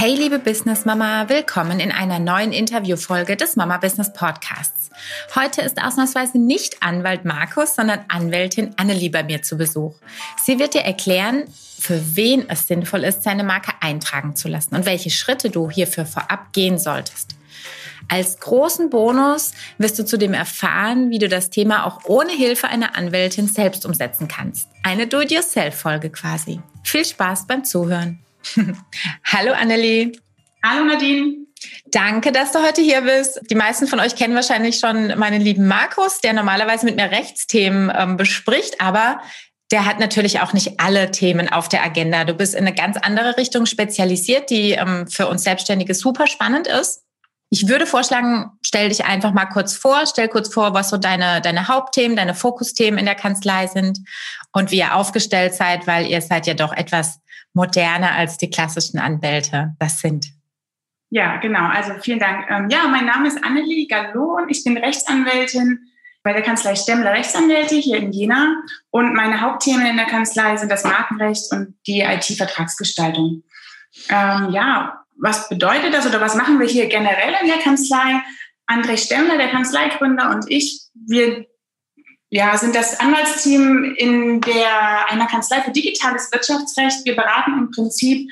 Hey liebe Business Mama, willkommen in einer neuen Interviewfolge des Mama Business Podcasts. Heute ist ausnahmsweise nicht Anwalt Markus, sondern Anwältin Annelie bei mir zu Besuch. Sie wird dir erklären, für wen es sinnvoll ist, seine Marke eintragen zu lassen und welche Schritte du hierfür vorab gehen solltest. Als großen Bonus wirst du zudem erfahren, wie du das Thema auch ohne Hilfe einer Anwältin selbst umsetzen kannst. Eine Do-it-yourself-Folge quasi. Viel Spaß beim Zuhören. Hallo Annelie. Hallo Nadine. Danke, dass du heute hier bist. Die meisten von euch kennen wahrscheinlich schon meinen lieben Markus, der normalerweise mit mir Rechtsthemen ähm, bespricht, aber der hat natürlich auch nicht alle Themen auf der Agenda. Du bist in eine ganz andere Richtung spezialisiert, die ähm, für uns Selbstständige super spannend ist. Ich würde vorschlagen, stell dich einfach mal kurz vor, stell kurz vor, was so deine, deine Hauptthemen, deine Fokusthemen in der Kanzlei sind und wie ihr aufgestellt seid, weil ihr seid ja doch etwas moderner als die klassischen Anwälte das sind. Ja, genau. Also vielen Dank. Ähm, ja, mein Name ist Annelie Gallo und ich bin Rechtsanwältin bei der Kanzlei Stemmler Rechtsanwälte hier in Jena. Und meine Hauptthemen in der Kanzlei sind das Markenrecht und die IT-Vertragsgestaltung. Ähm, ja, was bedeutet das oder was machen wir hier generell in der Kanzlei? André Stemmler, der Kanzleigründer und ich, wir ja, sind das Anwaltsteam in der, einer Kanzlei für digitales Wirtschaftsrecht. Wir beraten im Prinzip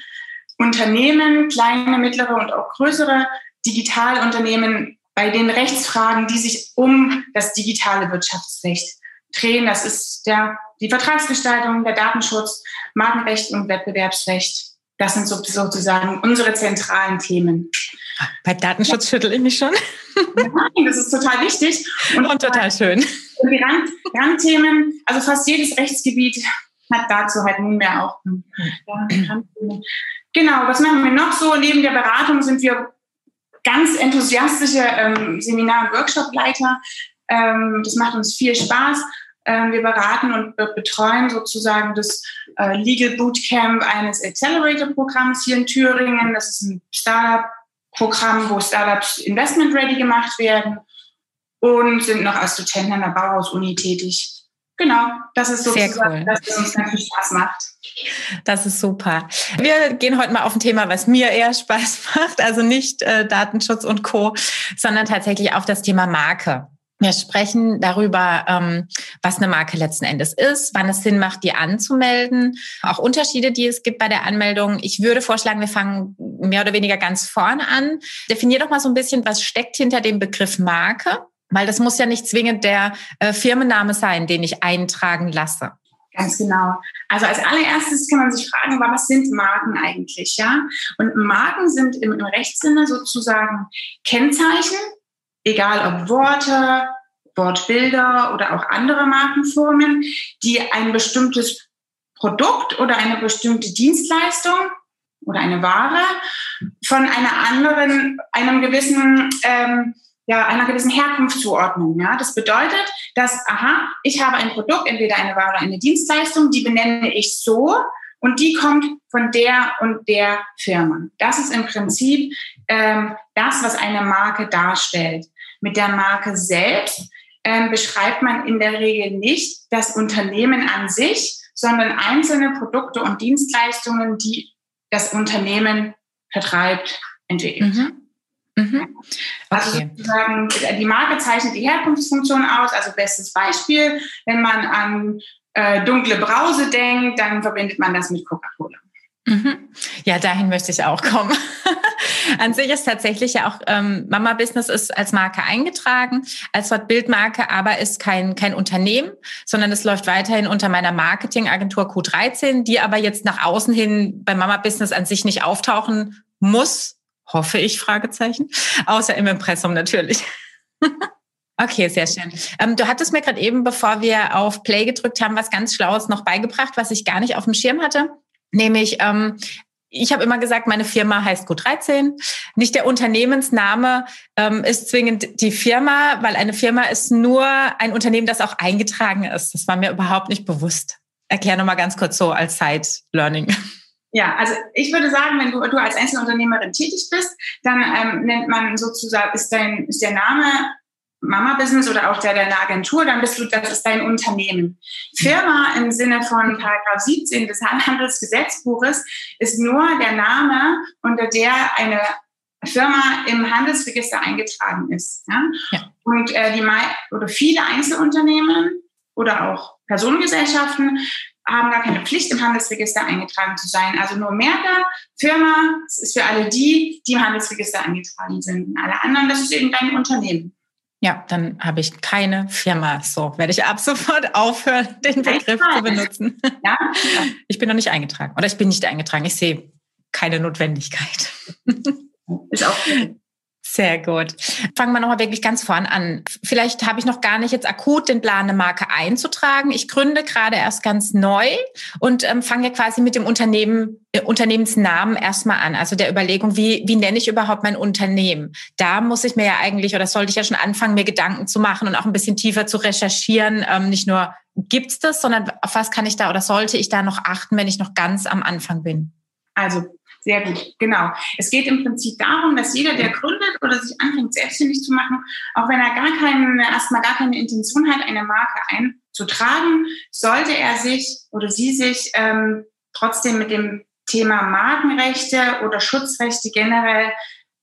Unternehmen, kleine, mittlere und auch größere Digitalunternehmen bei den Rechtsfragen, die sich um das digitale Wirtschaftsrecht drehen. Das ist der, die Vertragsgestaltung, der Datenschutz, Markenrecht und Wettbewerbsrecht. Das sind sozusagen unsere zentralen Themen. Bei Datenschutz schüttel ich mich schon. Nein, das ist total wichtig. Und, und total schön. Die Rand, Randthemen, also fast jedes Rechtsgebiet hat dazu halt nunmehr auch Genau, was machen wir noch so? Neben der Beratung sind wir ganz enthusiastische ähm, Seminar- und Workshopleiter. Ähm, das macht uns viel Spaß. Ähm, wir beraten und betreuen sozusagen das äh, Legal Bootcamp eines Accelerator-Programms hier in Thüringen. Das ist ein Startup-Programm, wo Startups investment-ready gemacht werden und sind noch als Dozenten an der Bauhaus-Uni tätig. Genau, das ist sozusagen, cool. das, uns ganz viel Spaß macht. Das ist super. Wir gehen heute mal auf ein Thema, was mir eher Spaß macht, also nicht äh, Datenschutz und Co., sondern tatsächlich auf das Thema Marke. Wir sprechen darüber, ähm, was eine Marke letzten Endes ist, wann es Sinn macht, die anzumelden, auch Unterschiede, die es gibt bei der Anmeldung. Ich würde vorschlagen, wir fangen mehr oder weniger ganz vorne an. Definier doch mal so ein bisschen, was steckt hinter dem Begriff Marke, weil das muss ja nicht zwingend der äh, Firmenname sein, den ich eintragen lasse. Ganz genau. Also als allererstes kann man sich fragen, was sind Marken eigentlich, ja? Und Marken sind im, im Rechtssinne sozusagen Kennzeichen, egal ob Worte, Wortbilder oder auch andere Markenformen, die ein bestimmtes Produkt oder eine bestimmte Dienstleistung oder eine Ware von einer anderen, einem gewissen, ähm, ja, einer gewissen Herkunft zuordnen. Ja, das bedeutet, dass, aha, ich habe ein Produkt, entweder eine Ware oder eine Dienstleistung, die benenne ich so und die kommt von der und der Firma. Das ist im Prinzip ähm, das, was eine Marke darstellt. Mit der Marke selbst ähm, beschreibt man in der Regel nicht das Unternehmen an sich, sondern einzelne Produkte und Dienstleistungen, die das Unternehmen vertreibt, entwickelt. Mhm. Mhm. Also okay. Also sozusagen, die Marke zeichnet die Herkunftsfunktion aus. Also bestes Beispiel, wenn man an äh, dunkle Brause denkt, dann verbindet man das mit Coca-Cola. Mhm. Ja, dahin möchte ich auch kommen. An sich ist tatsächlich ja auch ähm, Mama Business ist als Marke eingetragen, als Wort Bildmarke, aber ist kein, kein Unternehmen, sondern es läuft weiterhin unter meiner Marketingagentur Q13, die aber jetzt nach außen hin bei Mama Business an sich nicht auftauchen muss, hoffe ich, Fragezeichen, außer im Impressum natürlich. Okay, sehr schön. Ähm, du hattest mir gerade eben, bevor wir auf Play gedrückt haben, was ganz Schlaues noch beigebracht, was ich gar nicht auf dem Schirm hatte. Nämlich, ähm, ich habe immer gesagt, meine Firma heißt Q13. Nicht der Unternehmensname ähm, ist zwingend die Firma, weil eine Firma ist nur ein Unternehmen, das auch eingetragen ist. Das war mir überhaupt nicht bewusst. Erklär nochmal ganz kurz so als Side-Learning. Ja, also ich würde sagen, wenn du, du als Einzelunternehmerin tätig bist, dann ähm, nennt man sozusagen, ist, dein, ist der Name Mama-Business oder auch der deiner Agentur, dann bist du, das ist dein Unternehmen. Firma im Sinne von Paragraph 17 des Handelsgesetzbuches ist nur der Name, unter der eine Firma im Handelsregister eingetragen ist. Ja? ja. Und äh, die oder viele Einzelunternehmen oder auch Personengesellschaften haben gar keine Pflicht, im Handelsregister eingetragen zu sein. Also nur Merker, Firma, das ist für alle die, die im Handelsregister eingetragen sind. Und alle anderen, das ist eben dein Unternehmen. Ja, dann habe ich keine Firma. So werde ich ab sofort aufhören, den Begriff zu benutzen. Ja? Ich bin noch nicht eingetragen oder ich bin nicht eingetragen. Ich sehe keine Notwendigkeit. Ist auch sehr gut. Fangen wir nochmal wirklich ganz vorn an. Vielleicht habe ich noch gar nicht jetzt akut den Plan, eine Marke einzutragen. Ich gründe gerade erst ganz neu und ähm, fange ja quasi mit dem Unternehmen, äh, Unternehmensnamen erstmal an. Also der Überlegung, wie, wie nenne ich überhaupt mein Unternehmen? Da muss ich mir ja eigentlich oder sollte ich ja schon anfangen, mir Gedanken zu machen und auch ein bisschen tiefer zu recherchieren. Ähm, nicht nur gibt's das, sondern auf was kann ich da oder sollte ich da noch achten, wenn ich noch ganz am Anfang bin? Also sehr gut, genau. Es geht im Prinzip darum, dass jeder, der gründet oder sich anfängt, selbstständig zu machen, auch wenn er gar keine, erstmal gar keine Intention hat, eine Marke einzutragen, sollte er sich oder sie sich ähm, trotzdem mit dem Thema Markenrechte oder Schutzrechte generell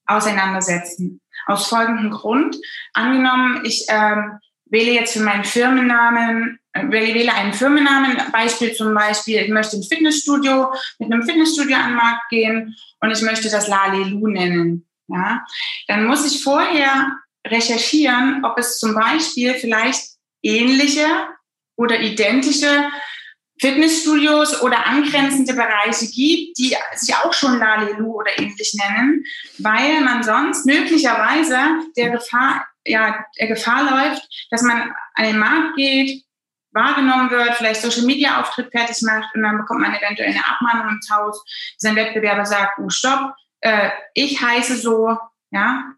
auseinandersetzen. Aus folgendem Grund. Angenommen, ich ähm, wähle jetzt für meinen Firmennamen wähle einen Firmennamen, Beispiel zum Beispiel, ich möchte ein Fitnessstudio mit einem Fitnessstudio an den Markt gehen und ich möchte das Lalelu nennen. Ja, dann muss ich vorher recherchieren, ob es zum Beispiel vielleicht ähnliche oder identische Fitnessstudios oder angrenzende Bereiche gibt, die sich auch schon Lalelu oder ähnlich nennen, weil man sonst möglicherweise der Gefahr, ja, der Gefahr läuft, dass man an den Markt geht, wahrgenommen wird, vielleicht Social Media Auftritt fertig macht und dann bekommt man eventuell eine Abmahnung ins Haus. Sein Wettbewerber sagt, oh stopp, äh, ich heiße so, ja,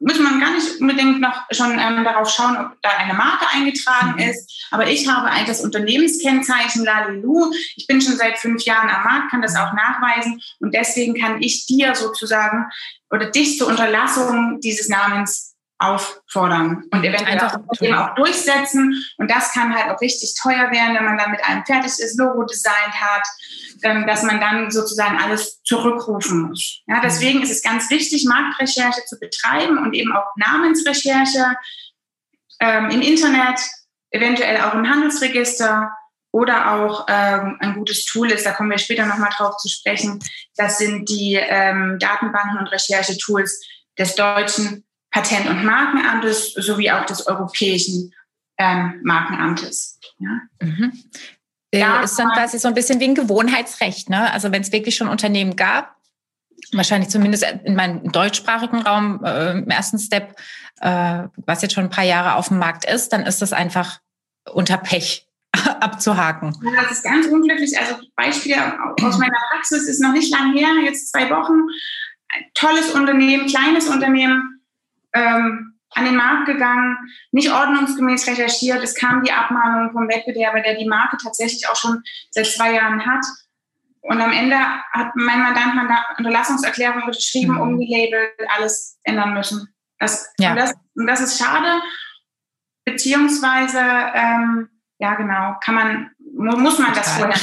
muss man gar nicht unbedingt noch schon ähm, darauf schauen, ob da eine Marke eingetragen mhm. ist. Aber ich habe eigentlich das Unternehmenskennzeichen Lalilu. Ich bin schon seit fünf Jahren am Markt, kann das auch nachweisen. Und deswegen kann ich dir sozusagen oder dich zur Unterlassung dieses Namens auffordern und eventuell auch, eben auch durchsetzen. Und das kann halt auch richtig teuer werden, wenn man dann mit einem fertiges Logo designt hat, ähm, dass man dann sozusagen alles zurückrufen muss. Ja, deswegen ist es ganz wichtig, Marktrecherche zu betreiben und eben auch Namensrecherche ähm, im Internet, eventuell auch im Handelsregister oder auch ähm, ein gutes Tool ist, da kommen wir später nochmal drauf zu sprechen, das sind die ähm, Datenbanken und Recherchetools des deutschen Patent- und Markenamtes sowie auch des Europäischen ähm, Markenamtes. Ja. Mhm. Ja, ist dann quasi so ein bisschen wie ein Gewohnheitsrecht. Ne? Also wenn es wirklich schon Unternehmen gab, wahrscheinlich zumindest in meinem deutschsprachigen Raum äh, im ersten Step, äh, was jetzt schon ein paar Jahre auf dem Markt ist, dann ist das einfach unter Pech abzuhaken. Ja, das ist ganz unglücklich. Also Beispiel aus meiner Praxis ist noch nicht lange her, jetzt zwei Wochen. Ein tolles Unternehmen, kleines Unternehmen, ähm, an den Markt gegangen, nicht ordnungsgemäß recherchiert. Es kam die Abmahnung vom Wettbewerber, der die Marke tatsächlich auch schon seit zwei Jahren hat. Und am Ende hat mein Mandant eine Unterlassungserklärung unterschrieben, mhm. umgelabelt, alles ändern müssen. Das, ja. und, das, und das ist schade, beziehungsweise, ähm, ja genau, kann man, muss man das vorher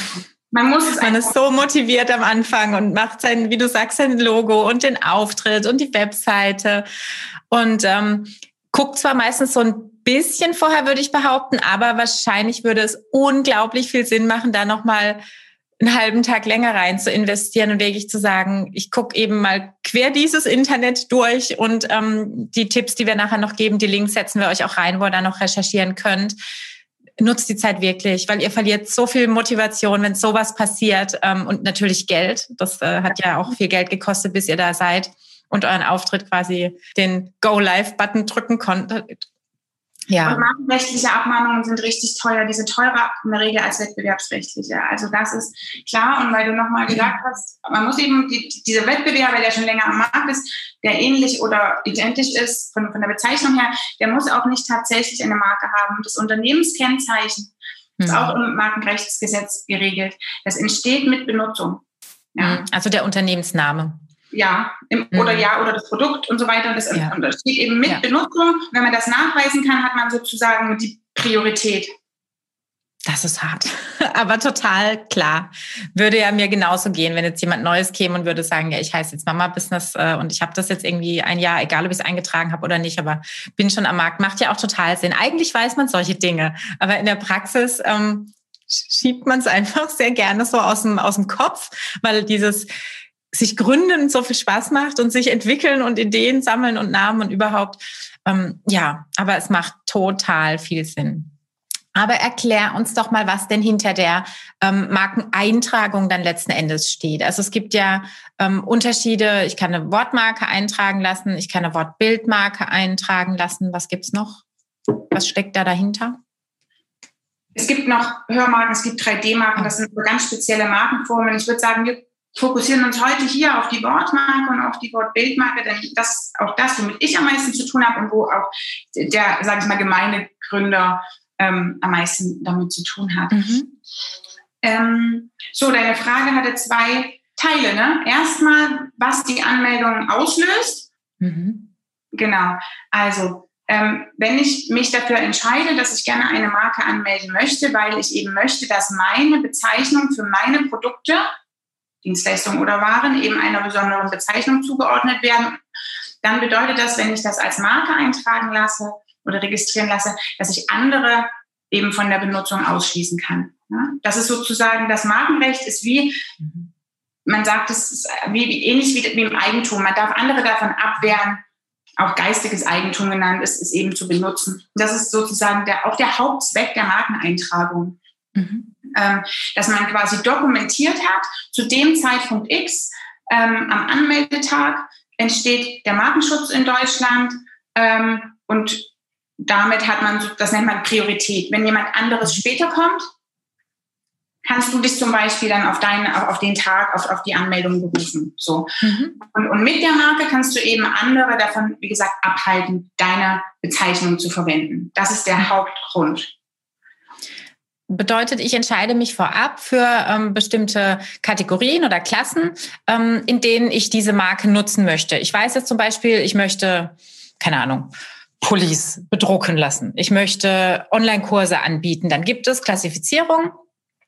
man muss es Man ist so motiviert am Anfang und macht sein, wie du sagst, sein Logo und den Auftritt und die Webseite und ähm, guckt zwar meistens so ein bisschen vorher, würde ich behaupten, aber wahrscheinlich würde es unglaublich viel Sinn machen, da nochmal einen halben Tag länger rein zu investieren und wirklich zu sagen, ich gucke eben mal quer dieses Internet durch und ähm, die Tipps, die wir nachher noch geben, die Links setzen wir euch auch rein, wo ihr dann noch recherchieren könnt. Nutzt die Zeit wirklich, weil ihr verliert so viel Motivation, wenn sowas passiert ähm, und natürlich Geld. Das äh, hat ja auch viel Geld gekostet, bis ihr da seid und euren Auftritt quasi den Go-Live-Button drücken konntet. Ja. Und markenrechtliche Abmahnungen sind richtig teuer. Die sind teurer in der Regel als wettbewerbsrechtliche. Also das ist klar. Und weil du nochmal gesagt hast, man muss eben die, dieser Wettbewerber, der schon länger am Markt ist, der ähnlich oder identisch ist von, von der Bezeichnung her, der muss auch nicht tatsächlich eine Marke haben. Das Unternehmenskennzeichen ist mhm. auch im Markenrechtsgesetz geregelt. Das entsteht mit Benutzung. Ja. Mhm. Also der Unternehmensname. Ja, im, mhm. oder ja, oder das Produkt und so weiter. Und das, ja. und das steht eben mit ja. Benutzung. Wenn man das nachweisen kann, hat man sozusagen die Priorität. Das ist hart, aber total klar. Würde ja mir genauso gehen, wenn jetzt jemand Neues käme und würde sagen, ja, ich heiße jetzt Mama Business äh, und ich habe das jetzt irgendwie ein Jahr, egal ob ich es eingetragen habe oder nicht, aber bin schon am Markt. Macht ja auch total Sinn. Eigentlich weiß man solche Dinge, aber in der Praxis ähm, schiebt man es einfach sehr gerne so aus dem, aus dem Kopf, weil dieses sich gründen so viel Spaß macht und sich entwickeln und Ideen sammeln und Namen und überhaupt. Ähm, ja, aber es macht total viel Sinn. Aber erklär uns doch mal, was denn hinter der ähm, Markeneintragung dann letzten Endes steht. Also es gibt ja ähm, Unterschiede. Ich kann eine Wortmarke eintragen lassen, ich kann eine Wortbildmarke eintragen lassen. Was gibt's noch? Was steckt da dahinter? Es gibt noch Hörmarken, es gibt 3D-Marken, das sind so ganz spezielle Markenformen. Ich würde sagen, wir fokussieren uns heute hier auf die Wortmarke und auf die Wortbildmarke, denn das ist auch das, womit ich am meisten zu tun habe und wo auch der, sage ich mal, gemeine Gründer ähm, am meisten damit zu tun hat. Mhm. Ähm, so, deine Frage hatte zwei Teile. Ne? Erstmal, was die Anmeldung auslöst. Mhm. Genau. Also, ähm, wenn ich mich dafür entscheide, dass ich gerne eine Marke anmelden möchte, weil ich eben möchte, dass meine Bezeichnung für meine Produkte, Dienstleistungen oder Waren eben einer besonderen Bezeichnung zugeordnet werden, dann bedeutet das, wenn ich das als Marke eintragen lasse, oder registrieren lasse, dass ich andere eben von der Benutzung ausschließen kann. Das ist sozusagen, das Markenrecht ist wie, man sagt, es wie, ähnlich wie, wie im Eigentum. Man darf andere davon abwehren, auch geistiges Eigentum genannt ist, ist eben zu benutzen. Das ist sozusagen der, auch der Hauptzweck der Markeneintragung. Mhm. Ähm, dass man quasi dokumentiert hat, zu dem Zeitpunkt X, ähm, am Anmeldetag entsteht der Markenschutz in Deutschland ähm, und damit hat man, das nennt man Priorität. Wenn jemand anderes später kommt, kannst du dich zum Beispiel dann auf, deinen, auf den Tag, auf, auf die Anmeldung berufen. So. Mhm. Und, und mit der Marke kannst du eben andere davon, wie gesagt, abhalten, deine Bezeichnung zu verwenden. Das ist der Hauptgrund. Bedeutet, ich entscheide mich vorab für ähm, bestimmte Kategorien oder Klassen, ähm, in denen ich diese Marke nutzen möchte. Ich weiß jetzt zum Beispiel, ich möchte, keine Ahnung, Pullis bedrucken lassen. Ich möchte Online-Kurse anbieten. Dann gibt es Klassifizierungen,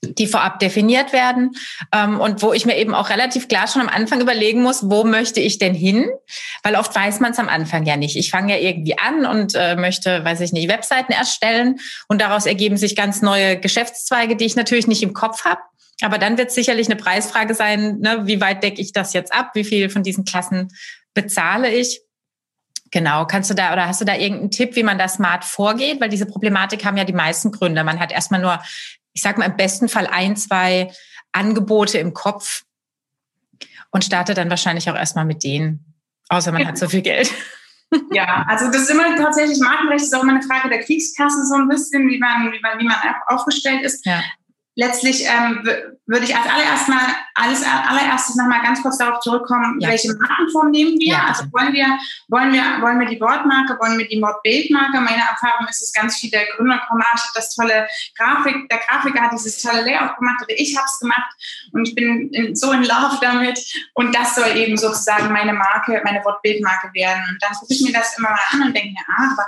die vorab definiert werden ähm, und wo ich mir eben auch relativ klar schon am Anfang überlegen muss, wo möchte ich denn hin? Weil oft weiß man es am Anfang ja nicht. Ich fange ja irgendwie an und äh, möchte, weiß ich nicht, Webseiten erstellen und daraus ergeben sich ganz neue Geschäftszweige, die ich natürlich nicht im Kopf habe. Aber dann wird sicherlich eine Preisfrage sein, ne, wie weit decke ich das jetzt ab? Wie viel von diesen Klassen bezahle ich? Genau, kannst du da oder hast du da irgendeinen Tipp, wie man da smart vorgeht? Weil diese Problematik haben ja die meisten Gründe. Man hat erstmal nur, ich sag mal, im besten Fall ein, zwei Angebote im Kopf und startet dann wahrscheinlich auch erstmal mit denen, außer man hat so viel Geld. Ja, also das ist immer tatsächlich, Markenrecht ist auch immer eine Frage der Kriegskasse so ein bisschen, wie man, wie man, wie man aufgestellt ist. Ja letztlich ähm, würde ich als allererst mal, alles allererstes nochmal ganz kurz darauf zurückkommen, ja. welche Markenform nehmen wir? Ja. Also wollen wir, wollen wir, wollen wir die Wortmarke, wollen wir die Wortbildmarke? Meine Erfahrung ist, dass ganz viele Gründer kommen, ah, ich habe das tolle Grafik, der Grafiker hat dieses tolle Layout gemacht oder ich habe es gemacht und ich bin in, so in Love damit und das soll eben sozusagen meine Marke, meine Wortbildmarke werden. Und dann gucke ich mir das immer mal an und denke mir, ah, aber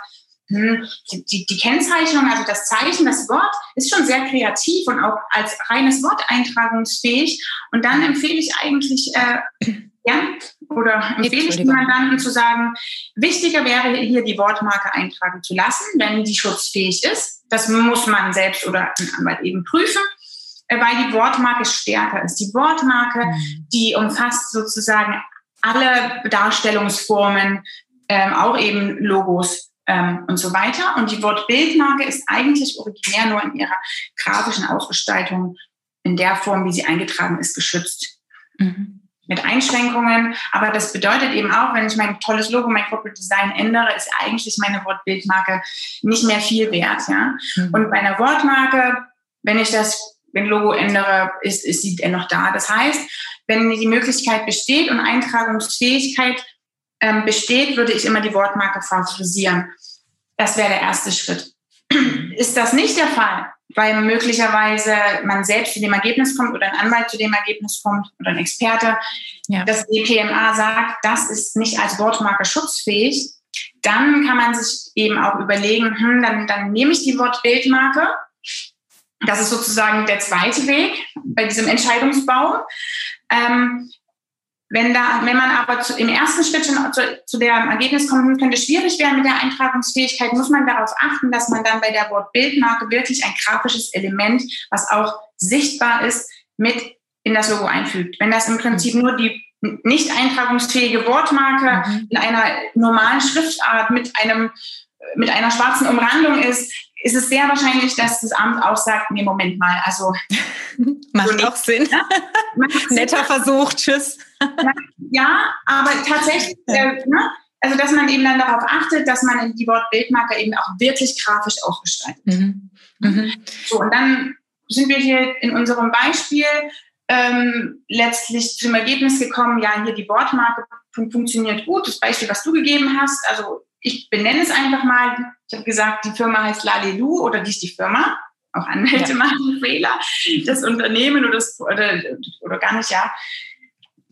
die, die, die, Kennzeichnung, also das Zeichen, das Wort, ist schon sehr kreativ und auch als reines Wort eintragungsfähig. Und dann empfehle ich eigentlich, äh, ja, oder empfehle ich Mandanten zu sagen, wichtiger wäre hier die Wortmarke eintragen zu lassen, wenn die schutzfähig ist. Das muss man selbst oder ein Anwalt eben prüfen äh, weil die Wortmarke stärker ist. Die Wortmarke, mhm. die umfasst sozusagen alle Darstellungsformen, ähm, auch eben Logos, ähm, und so weiter. Und die Wortbildmarke ist eigentlich originär nur in ihrer grafischen Ausgestaltung in der Form, wie sie eingetragen ist, geschützt. Mhm. Mit Einschränkungen. Aber das bedeutet eben auch, wenn ich mein tolles Logo, mein Corporate Design ändere, ist eigentlich meine Wortbildmarke nicht mehr viel wert. Ja? Mhm. Und bei einer Wortmarke, wenn ich das wenn Logo ändere, ist, ist sie dennoch da. Das heißt, wenn die Möglichkeit besteht und Eintragungsfähigkeit ähm, besteht, würde ich immer die Wortmarke favorisieren. Das wäre der erste Schritt. ist das nicht der Fall, weil möglicherweise man selbst zu dem Ergebnis kommt oder ein Anwalt zu dem Ergebnis kommt oder ein Experte, ja. dass die PMA sagt, das ist nicht als Wortmarke schutzfähig, dann kann man sich eben auch überlegen, hm, dann, dann nehme ich die Wortbildmarke. Das ist sozusagen der zweite Weg bei diesem Entscheidungsbau. Ähm, wenn, da, wenn man aber zu, im ersten Schritt schon zu, zu dem Ergebnis kommen könnte, schwierig werden mit der Eintragungsfähigkeit, muss man darauf achten, dass man dann bei der Wortbildmarke wirklich ein grafisches Element, was auch sichtbar ist, mit in das Logo einfügt. Wenn das im Prinzip nur die nicht eintragungsfähige Wortmarke mhm. in einer normalen Schriftart mit einem mit einer schwarzen Umrandung ist, ist es sehr wahrscheinlich, dass das Amt auch sagt, nee, Moment mal, also macht so auch Sinn. Ja? Netter Versuch, tschüss. ja, aber tatsächlich, äh, ne? also dass man eben dann darauf achtet, dass man die Wortbildmarke eben auch wirklich grafisch ausgestaltet. Mhm. Mhm. So, und dann sind wir hier in unserem Beispiel ähm, letztlich zum Ergebnis gekommen, ja, hier die Wortmarke funktioniert gut. Das Beispiel, was du gegeben hast, also ich benenne es einfach mal. Ich habe gesagt, die Firma heißt Lalelu oder die ist die Firma. Auch Anwälte ja. machen Fehler. Das Unternehmen oder, das, oder, oder gar nicht, ja.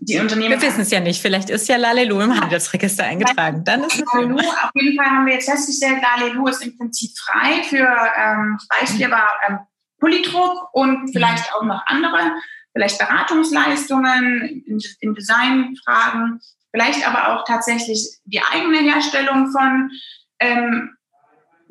Die Unternehmen. Wir wissen es ja nicht. Vielleicht ist ja Lalelu im Handelsregister eingetragen. Dann ist Lalelu, auf jeden Fall haben wir jetzt festgestellt, Lalelu ist im Prinzip frei für, ähm, war ähm, Polydruck und vielleicht auch noch andere, vielleicht Beratungsleistungen in, in Designfragen, vielleicht aber auch tatsächlich die eigene Herstellung von ähm,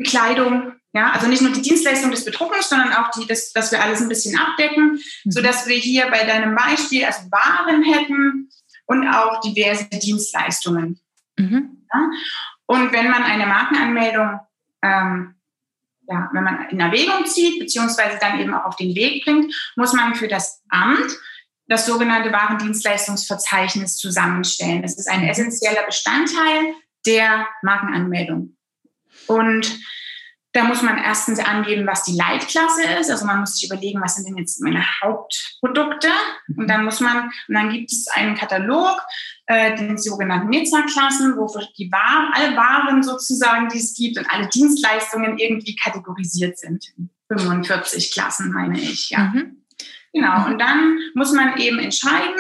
Kleidung. Ja, also nicht nur die Dienstleistung des Bedruckens, sondern auch die, das, dass wir alles ein bisschen abdecken, mhm. so dass wir hier bei deinem Beispiel also Waren hätten und auch diverse Dienstleistungen. Mhm. Ja? Und wenn man eine Markenanmeldung, ähm, ja, wenn man in Erwägung zieht, beziehungsweise dann eben auch auf den Weg bringt, muss man für das Amt das sogenannte Warendienstleistungsverzeichnis zusammenstellen. Das ist ein mhm. essentieller Bestandteil der Markenanmeldung. Und da muss man erstens angeben, was die Leitklasse ist. Also man muss sich überlegen, was sind denn jetzt meine Hauptprodukte? Und dann muss man, und dann gibt es einen Katalog, äh, den sogenannten Nizza-Klassen, wo die Waren, alle Waren sozusagen, die es gibt und alle Dienstleistungen irgendwie kategorisiert sind. 45 Klassen meine ich, ja. Mhm. Genau, und dann muss man eben entscheiden,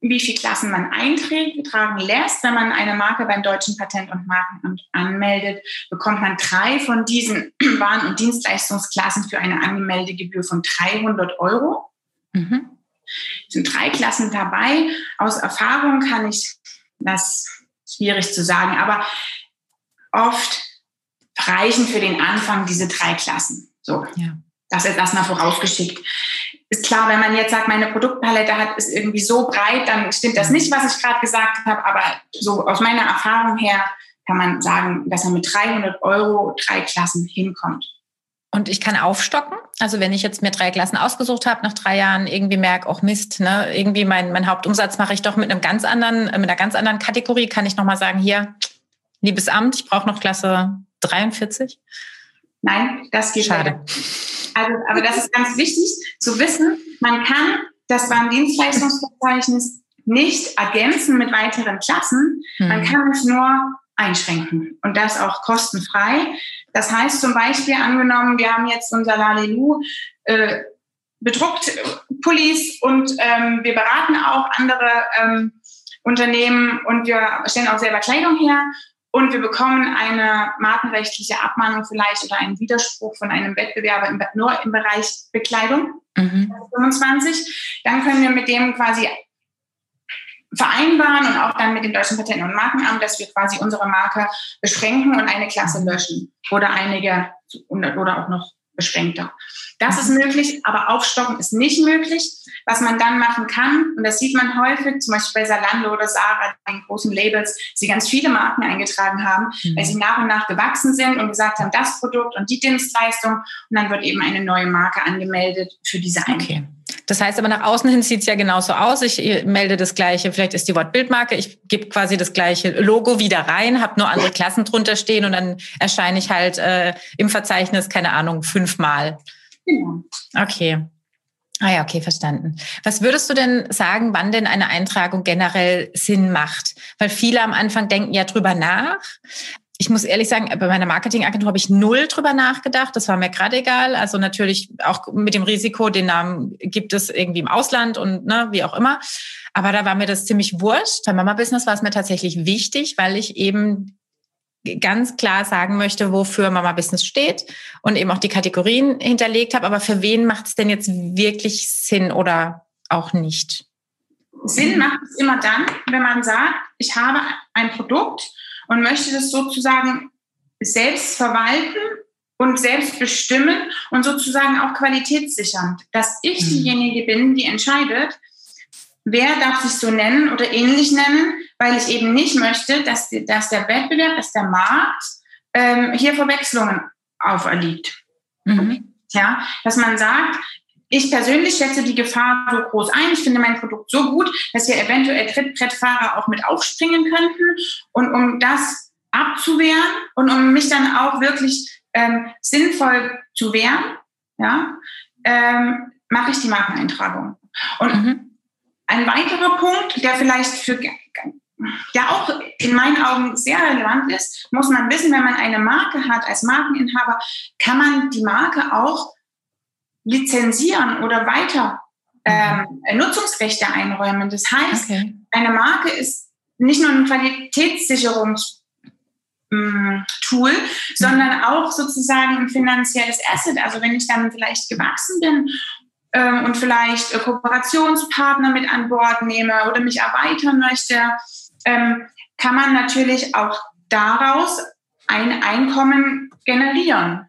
wie viele Klassen man einträgt, tragen lässt. Wenn man eine Marke beim Deutschen Patent- und Markenamt anmeldet, bekommt man drei von diesen Waren- und Dienstleistungsklassen für eine Anmeldegebühr von 300 Euro. Mhm. Es sind drei Klassen dabei. Aus Erfahrung kann ich das schwierig zu sagen, aber oft reichen für den Anfang diese drei Klassen. So. Ja. Das ist erstmal vorausgeschickt ist klar, wenn man jetzt sagt, meine Produktpalette hat ist irgendwie so breit, dann stimmt das nicht, was ich gerade gesagt habe. Aber so aus meiner Erfahrung her kann man sagen, dass man mit 300 Euro drei Klassen hinkommt. Und ich kann aufstocken. Also wenn ich jetzt mir drei Klassen ausgesucht habe, nach drei Jahren irgendwie merke, auch Mist, ne, irgendwie mein, mein Hauptumsatz mache ich doch mit einem ganz anderen, mit einer ganz anderen Kategorie, kann ich nochmal sagen, hier, liebes Amt, ich brauche noch Klasse 43. Nein, das geht Schade. Nicht. Also, aber das ist ganz wichtig zu wissen. Man kann das Warendienstleistungsverzeichnis nicht ergänzen mit weiteren Klassen. Man mhm. kann es nur einschränken und das auch kostenfrei. Das heißt zum Beispiel angenommen, wir haben jetzt unser Lalelu äh, bedruckt Pullis und ähm, wir beraten auch andere ähm, Unternehmen und wir stellen auch selber Kleidung her und wir bekommen eine markenrechtliche Abmahnung vielleicht oder einen Widerspruch von einem Wettbewerber im, nur im Bereich Bekleidung, mhm. 25. Dann können wir mit dem quasi vereinbaren und auch dann mit dem Deutschen Patent- und Markenamt, dass wir quasi unsere Marke beschränken und eine Klasse löschen oder einige oder auch noch beschränkter. Das ist möglich, aber aufstocken ist nicht möglich. Was man dann machen kann, und das sieht man häufig, zum Beispiel bei Salando oder Sarah, den großen Labels, sie ganz viele Marken eingetragen haben, mhm. weil sie nach und nach gewachsen sind und gesagt haben, das Produkt und die Dienstleistung. Und dann wird eben eine neue Marke angemeldet für diese eine. Okay. Das heißt aber nach außen hin sieht es ja genauso aus. Ich melde das gleiche, vielleicht ist die Wortbildmarke, ich gebe quasi das gleiche Logo wieder rein, habe nur andere Klassen drunter stehen und dann erscheine ich halt äh, im Verzeichnis, keine Ahnung, fünfmal. Genau. Okay. Ah ja, okay, verstanden. Was würdest du denn sagen, wann denn eine Eintragung generell Sinn macht? Weil viele am Anfang denken ja drüber nach, ich muss ehrlich sagen, bei meiner Marketingagentur habe ich null drüber nachgedacht. Das war mir gerade egal. Also natürlich auch mit dem Risiko, den Namen gibt es irgendwie im Ausland und ne, wie auch immer. Aber da war mir das ziemlich wurscht. Bei Mama Business war es mir tatsächlich wichtig, weil ich eben ganz klar sagen möchte, wofür Mama Business steht und eben auch die Kategorien hinterlegt habe. Aber für wen macht es denn jetzt wirklich Sinn oder auch nicht? Sinn macht es immer dann, wenn man sagt, ich habe ein Produkt und möchte das sozusagen selbst verwalten und selbst bestimmen und sozusagen auch qualitätssichern, dass ich mhm. diejenige bin, die entscheidet, wer darf sich so nennen oder ähnlich nennen, weil ich eben nicht möchte, dass, dass der Wettbewerb, dass der Markt ähm, hier Verwechslungen auferliegt. Mhm. Ja, dass man sagt, ich persönlich schätze die Gefahr so groß ein. Ich finde mein Produkt so gut, dass hier eventuell Trittbrettfahrer auch mit aufspringen könnten. Und um das abzuwehren und um mich dann auch wirklich ähm, sinnvoll zu wehren, ja, ähm, mache ich die Markeneintragung. Und mhm. Ein weiterer Punkt, der vielleicht für ja auch in meinen Augen sehr relevant ist, muss man wissen, wenn man eine Marke hat als Markeninhaber, kann man die Marke auch lizenzieren oder weiter ähm, Nutzungsrechte einräumen. Das heißt, okay. eine Marke ist nicht nur ein Qualitätssicherungstool, mm, mhm. sondern auch sozusagen ein finanzielles Asset. Also wenn ich dann vielleicht gewachsen bin ähm, und vielleicht Kooperationspartner mit an Bord nehme oder mich erweitern möchte, ähm, kann man natürlich auch daraus ein Einkommen generieren.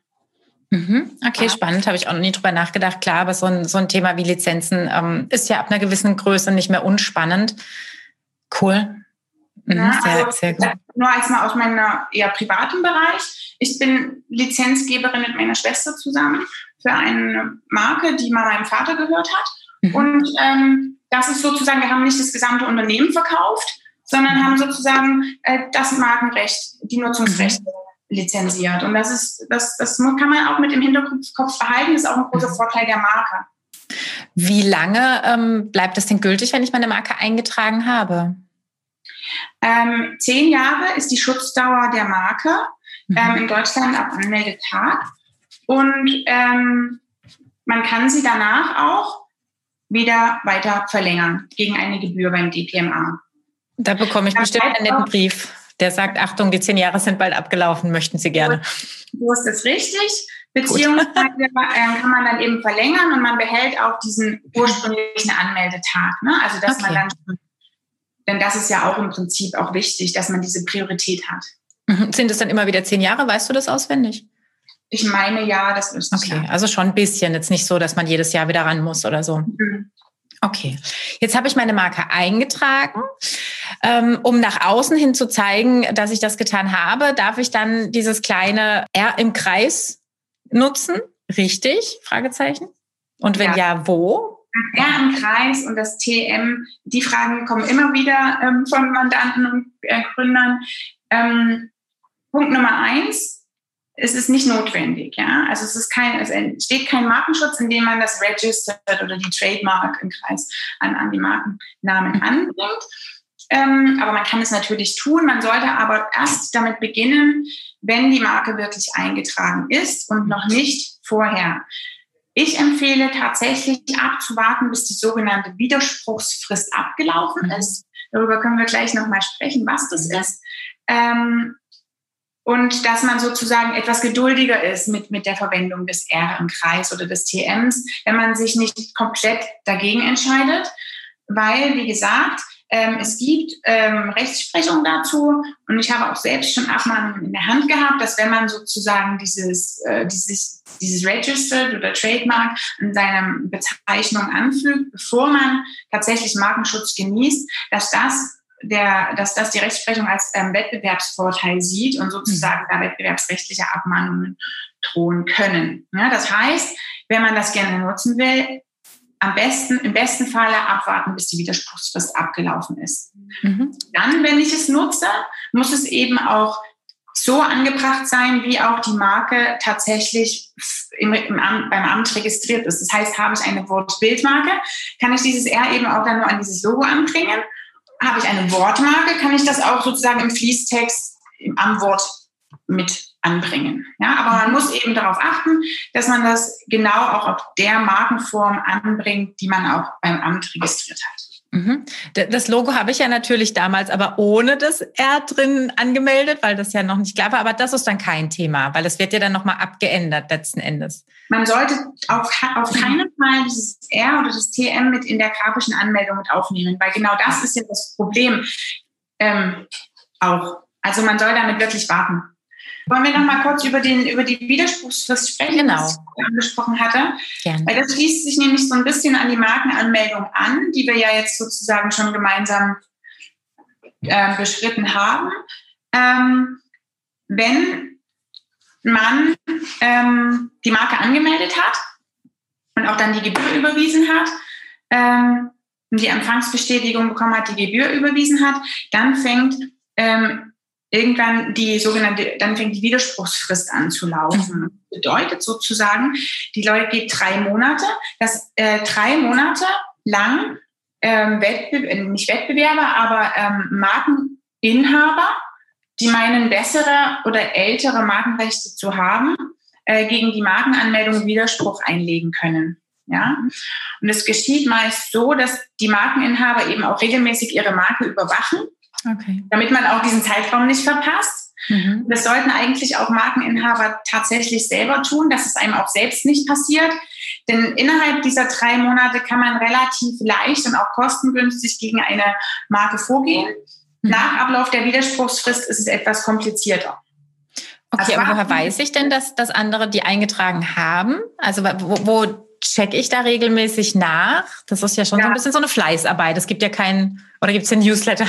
Mhm. Okay, ja. spannend, habe ich auch noch nie drüber nachgedacht. Klar, aber so ein, so ein Thema wie Lizenzen ähm, ist ja ab einer gewissen Größe nicht mehr unspannend. Cool. Mhm, ja, sehr, also, sehr gut. Nur als mal aus meinem eher privaten Bereich. Ich bin Lizenzgeberin mit meiner Schwester zusammen für eine Marke, die mal meinem Vater gehört hat. Mhm. Und ähm, das ist sozusagen, wir haben nicht das gesamte Unternehmen verkauft, sondern haben sozusagen äh, das Markenrecht, die Nutzungsrechte mhm lizenziert. Und das ist, das, das kann man auch mit im Hinterkopf behalten, das ist auch ein großer mhm. Vorteil der Marke. Wie lange ähm, bleibt es denn gültig, wenn ich meine Marke eingetragen habe? Ähm, zehn Jahre ist die Schutzdauer der Marke mhm. ähm, in Deutschland ab Anmeldetag. Und ähm, man kann sie danach auch wieder weiter verlängern gegen eine Gebühr beim DPMA. Da bekomme ich bestimmt einen netten Brief der sagt, Achtung, die zehn Jahre sind bald abgelaufen, möchten Sie gerne. So ist das richtig. Beziehungsweise äh, kann man dann eben verlängern und man behält auch diesen ursprünglichen Anmeldetag. Ne? Also dass okay. man dann denn das ist ja auch im Prinzip auch wichtig, dass man diese Priorität hat. Mhm. Sind es dann immer wieder zehn Jahre? Weißt du das auswendig? Ich meine ja, das ist Okay, ja. also schon ein bisschen. Jetzt nicht so, dass man jedes Jahr wieder ran muss oder so. Mhm. Okay, jetzt habe ich meine Marke eingetragen. Ähm, um nach außen hin zu zeigen, dass ich das getan habe, darf ich dann dieses kleine R im Kreis nutzen? Richtig? Fragezeichen. Und wenn ja, ja wo? R im Kreis und das TM, die Fragen kommen immer wieder ähm, von Mandanten und äh, Gründern. Ähm, Punkt Nummer eins, es ist nicht notwendig, ja. Also es ist kein, es entsteht kein Markenschutz, indem man das registered oder die Trademark im Kreis an, an die Markennamen mhm. anbringt. Ähm, aber man kann es natürlich tun. Man sollte aber erst damit beginnen, wenn die Marke wirklich eingetragen ist und noch nicht vorher. Ich empfehle tatsächlich abzuwarten, bis die sogenannte Widerspruchsfrist abgelaufen mhm. ist. Darüber können wir gleich nochmal sprechen, was das ist. Ähm, und dass man sozusagen etwas geduldiger ist mit, mit der Verwendung des R im Kreis oder des TMs, wenn man sich nicht komplett dagegen entscheidet. Weil, wie gesagt, ähm, es gibt ähm, Rechtsprechung dazu und ich habe auch selbst schon Abmahnungen in der Hand gehabt, dass wenn man sozusagen dieses, äh, dieses, dieses Registered oder Trademark an seiner Bezeichnung anfügt, bevor man tatsächlich Markenschutz genießt, dass das der, dass das die Rechtsprechung als ähm, Wettbewerbsvorteil sieht und sozusagen mhm. da wettbewerbsrechtliche Abmahnungen drohen können. Ja, das heißt, wenn man das gerne nutzen will, am besten, im besten Falle abwarten, bis die Widerspruchsfrist abgelaufen ist. Mhm. Dann, wenn ich es nutze, muss es eben auch so angebracht sein, wie auch die Marke tatsächlich im, im Amt, beim Amt registriert ist. Das heißt, habe ich eine Wortbildmarke, kann ich dieses R eben auch dann nur an dieses Logo anbringen. Habe ich eine Wortmarke, kann ich das auch sozusagen im Fließtext am Wort mit anbringen. Ja, aber man muss eben darauf achten, dass man das genau auch auf der Markenform anbringt, die man auch beim Amt registriert hat. Mhm. Das Logo habe ich ja natürlich damals, aber ohne das R drin angemeldet, weil das ja noch nicht klar war. Aber das ist dann kein Thema, weil es wird ja dann nochmal abgeändert letzten Endes. Man sollte auf, auf keinen Fall dieses R oder das TM mit in der grafischen Anmeldung mit aufnehmen, weil genau das ist ja das Problem ähm, auch. Also man soll damit wirklich warten. Wollen wir noch mal kurz über, den, über die Widerspruchsfrist sprechen, genau. was ich angesprochen hatte? Gerne. Weil das schließt sich nämlich so ein bisschen an die Markenanmeldung an, die wir ja jetzt sozusagen schon gemeinsam äh, beschritten haben. Ähm, wenn man ähm, die Marke angemeldet hat und auch dann die Gebühr überwiesen hat, ähm, die Empfangsbestätigung bekommen hat, die Gebühr überwiesen hat, dann fängt ähm, irgendwann die sogenannte, dann fängt die Widerspruchsfrist an zu laufen. Mhm. Bedeutet sozusagen, die Leute geht drei Monate, dass äh, drei Monate lang ähm, Wettbe äh, nicht Wettbewerber, aber ähm, Markeninhaber, die meinen, bessere oder ältere Markenrechte zu haben, äh, gegen die Markenanmeldung Widerspruch einlegen können. Ja? Und es geschieht meist so, dass die Markeninhaber eben auch regelmäßig ihre Marke überwachen Okay. Damit man auch diesen Zeitraum nicht verpasst. Mhm. Das sollten eigentlich auch Markeninhaber tatsächlich selber tun, dass es einem auch selbst nicht passiert. Denn innerhalb dieser drei Monate kann man relativ leicht und auch kostengünstig gegen eine Marke vorgehen. Mhm. Nach Ablauf der Widerspruchsfrist ist es etwas komplizierter. Okay, also, aber woher weiß ich denn, dass, dass andere die eingetragen haben? Also wo, wo check ich da regelmäßig nach? Das ist ja schon ja. so ein bisschen so eine Fleißarbeit. Es gibt ja keinen, oder gibt es den Newsletter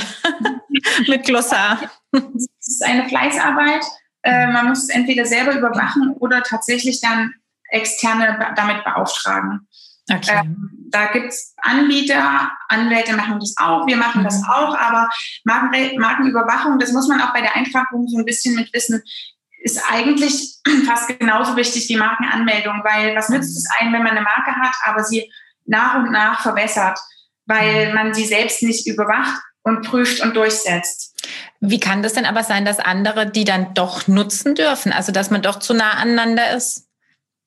mit Glossar? Es ist eine Fleißarbeit. Äh, man muss es entweder selber überwachen oder tatsächlich dann externe damit beauftragen. Okay. Ähm, da gibt es Anbieter, Anwälte machen das auch, wir machen das mhm. auch, aber Marken, Markenüberwachung, das muss man auch bei der Eintragung so ein bisschen mit wissen, ist eigentlich fast genauso wichtig wie Markenanmeldung, weil was nützt es einem, wenn man eine Marke hat, aber sie nach und nach verbessert, weil mhm. man sie selbst nicht überwacht und prüft und durchsetzt. Wie kann das denn aber sein, dass andere die dann doch nutzen dürfen? Also dass man doch zu nah aneinander ist?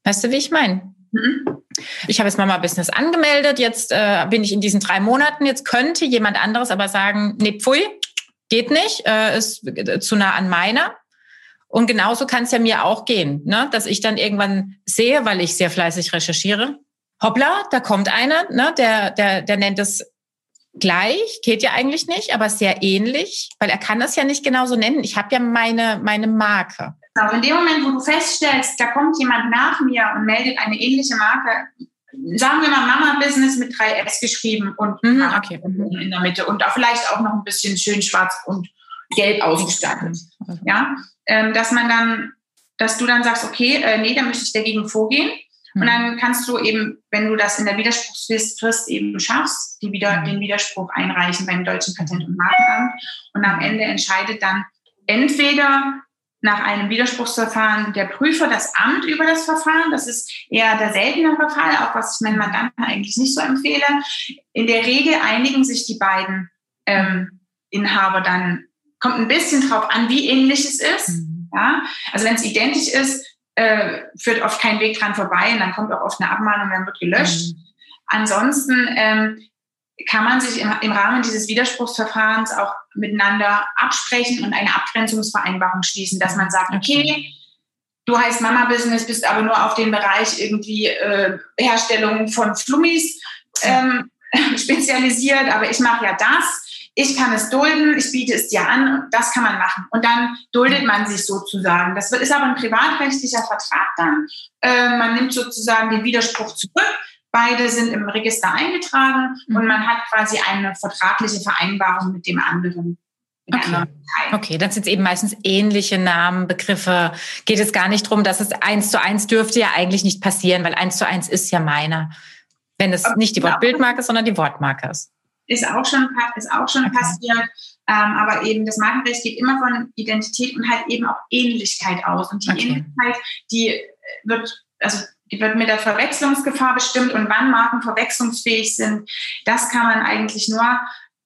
Weißt du, wie ich meine? Mhm. Ich habe jetzt Mama Business angemeldet, jetzt äh, bin ich in diesen drei Monaten, jetzt könnte jemand anderes aber sagen, nee, pfui, geht nicht, äh, ist zu nah an meiner. Und genauso kann es ja mir auch gehen, ne? dass ich dann irgendwann sehe, weil ich sehr fleißig recherchiere, hoppla, da kommt einer, ne? der, der, der nennt es gleich, geht ja eigentlich nicht, aber sehr ähnlich, weil er kann das ja nicht genauso nennen. Ich habe ja meine, meine Marke. Genau, in dem Moment, wo du feststellst, da kommt jemand nach mir und meldet eine ähnliche Marke, sagen wir mal Mama Business mit 3S geschrieben und mhm, okay. in der Mitte und da vielleicht auch noch ein bisschen schön schwarz und gelb ausgestattet. Ja, ähm, dass man dann, dass du dann sagst, okay, äh, nee, da möchte ich dagegen vorgehen. Und dann kannst du eben, wenn du das in der Widerspruchsfrist eben schaffst, die wieder, mhm. den Widerspruch einreichen beim Deutschen Patent- und Markenamt. Und am Ende entscheidet dann entweder nach einem Widerspruchsverfahren der Prüfer das Amt über das Verfahren. Das ist eher der seltenere Fall, auch was ich meinen Mandanten eigentlich nicht so empfehle. In der Regel einigen sich die beiden ähm, Inhaber dann Kommt ein bisschen drauf an, wie ähnlich es ist. Mhm. Ja? Also wenn es identisch ist, äh, führt oft kein Weg dran vorbei und dann kommt auch oft eine Abmahnung, dann wird gelöscht. Mhm. Ansonsten ähm, kann man sich im, im, Rahmen dieses Widerspruchsverfahrens auch miteinander absprechen und eine Abgrenzungsvereinbarung schließen, dass man sagt, okay, du heißt Mama Business, bist aber nur auf den Bereich irgendwie äh, Herstellung von Flummis ähm, spezialisiert, aber ich mache ja das ich kann es dulden, ich biete es dir an, das kann man machen. Und dann duldet man sich sozusagen. Das ist aber ein privatrechtlicher Vertrag dann. Äh, man nimmt sozusagen den Widerspruch zurück. Beide sind im Register eingetragen mhm. und man hat quasi eine vertragliche Vereinbarung mit dem anderen. Okay. okay, das sind eben meistens ähnliche Namen, Begriffe. Geht es gar nicht darum, dass es eins zu eins dürfte ja eigentlich nicht passieren, weil eins zu eins ist ja meiner. Wenn es nicht die Wortbildmarke, ist, sondern die Wortmarke ist ist auch schon, ist auch schon okay. passiert. Ähm, aber eben das Markenrecht geht immer von Identität und halt eben auch Ähnlichkeit aus. Und die okay. Ähnlichkeit, die wird, also die wird mit der Verwechslungsgefahr bestimmt und wann Marken verwechslungsfähig sind, das kann man eigentlich nur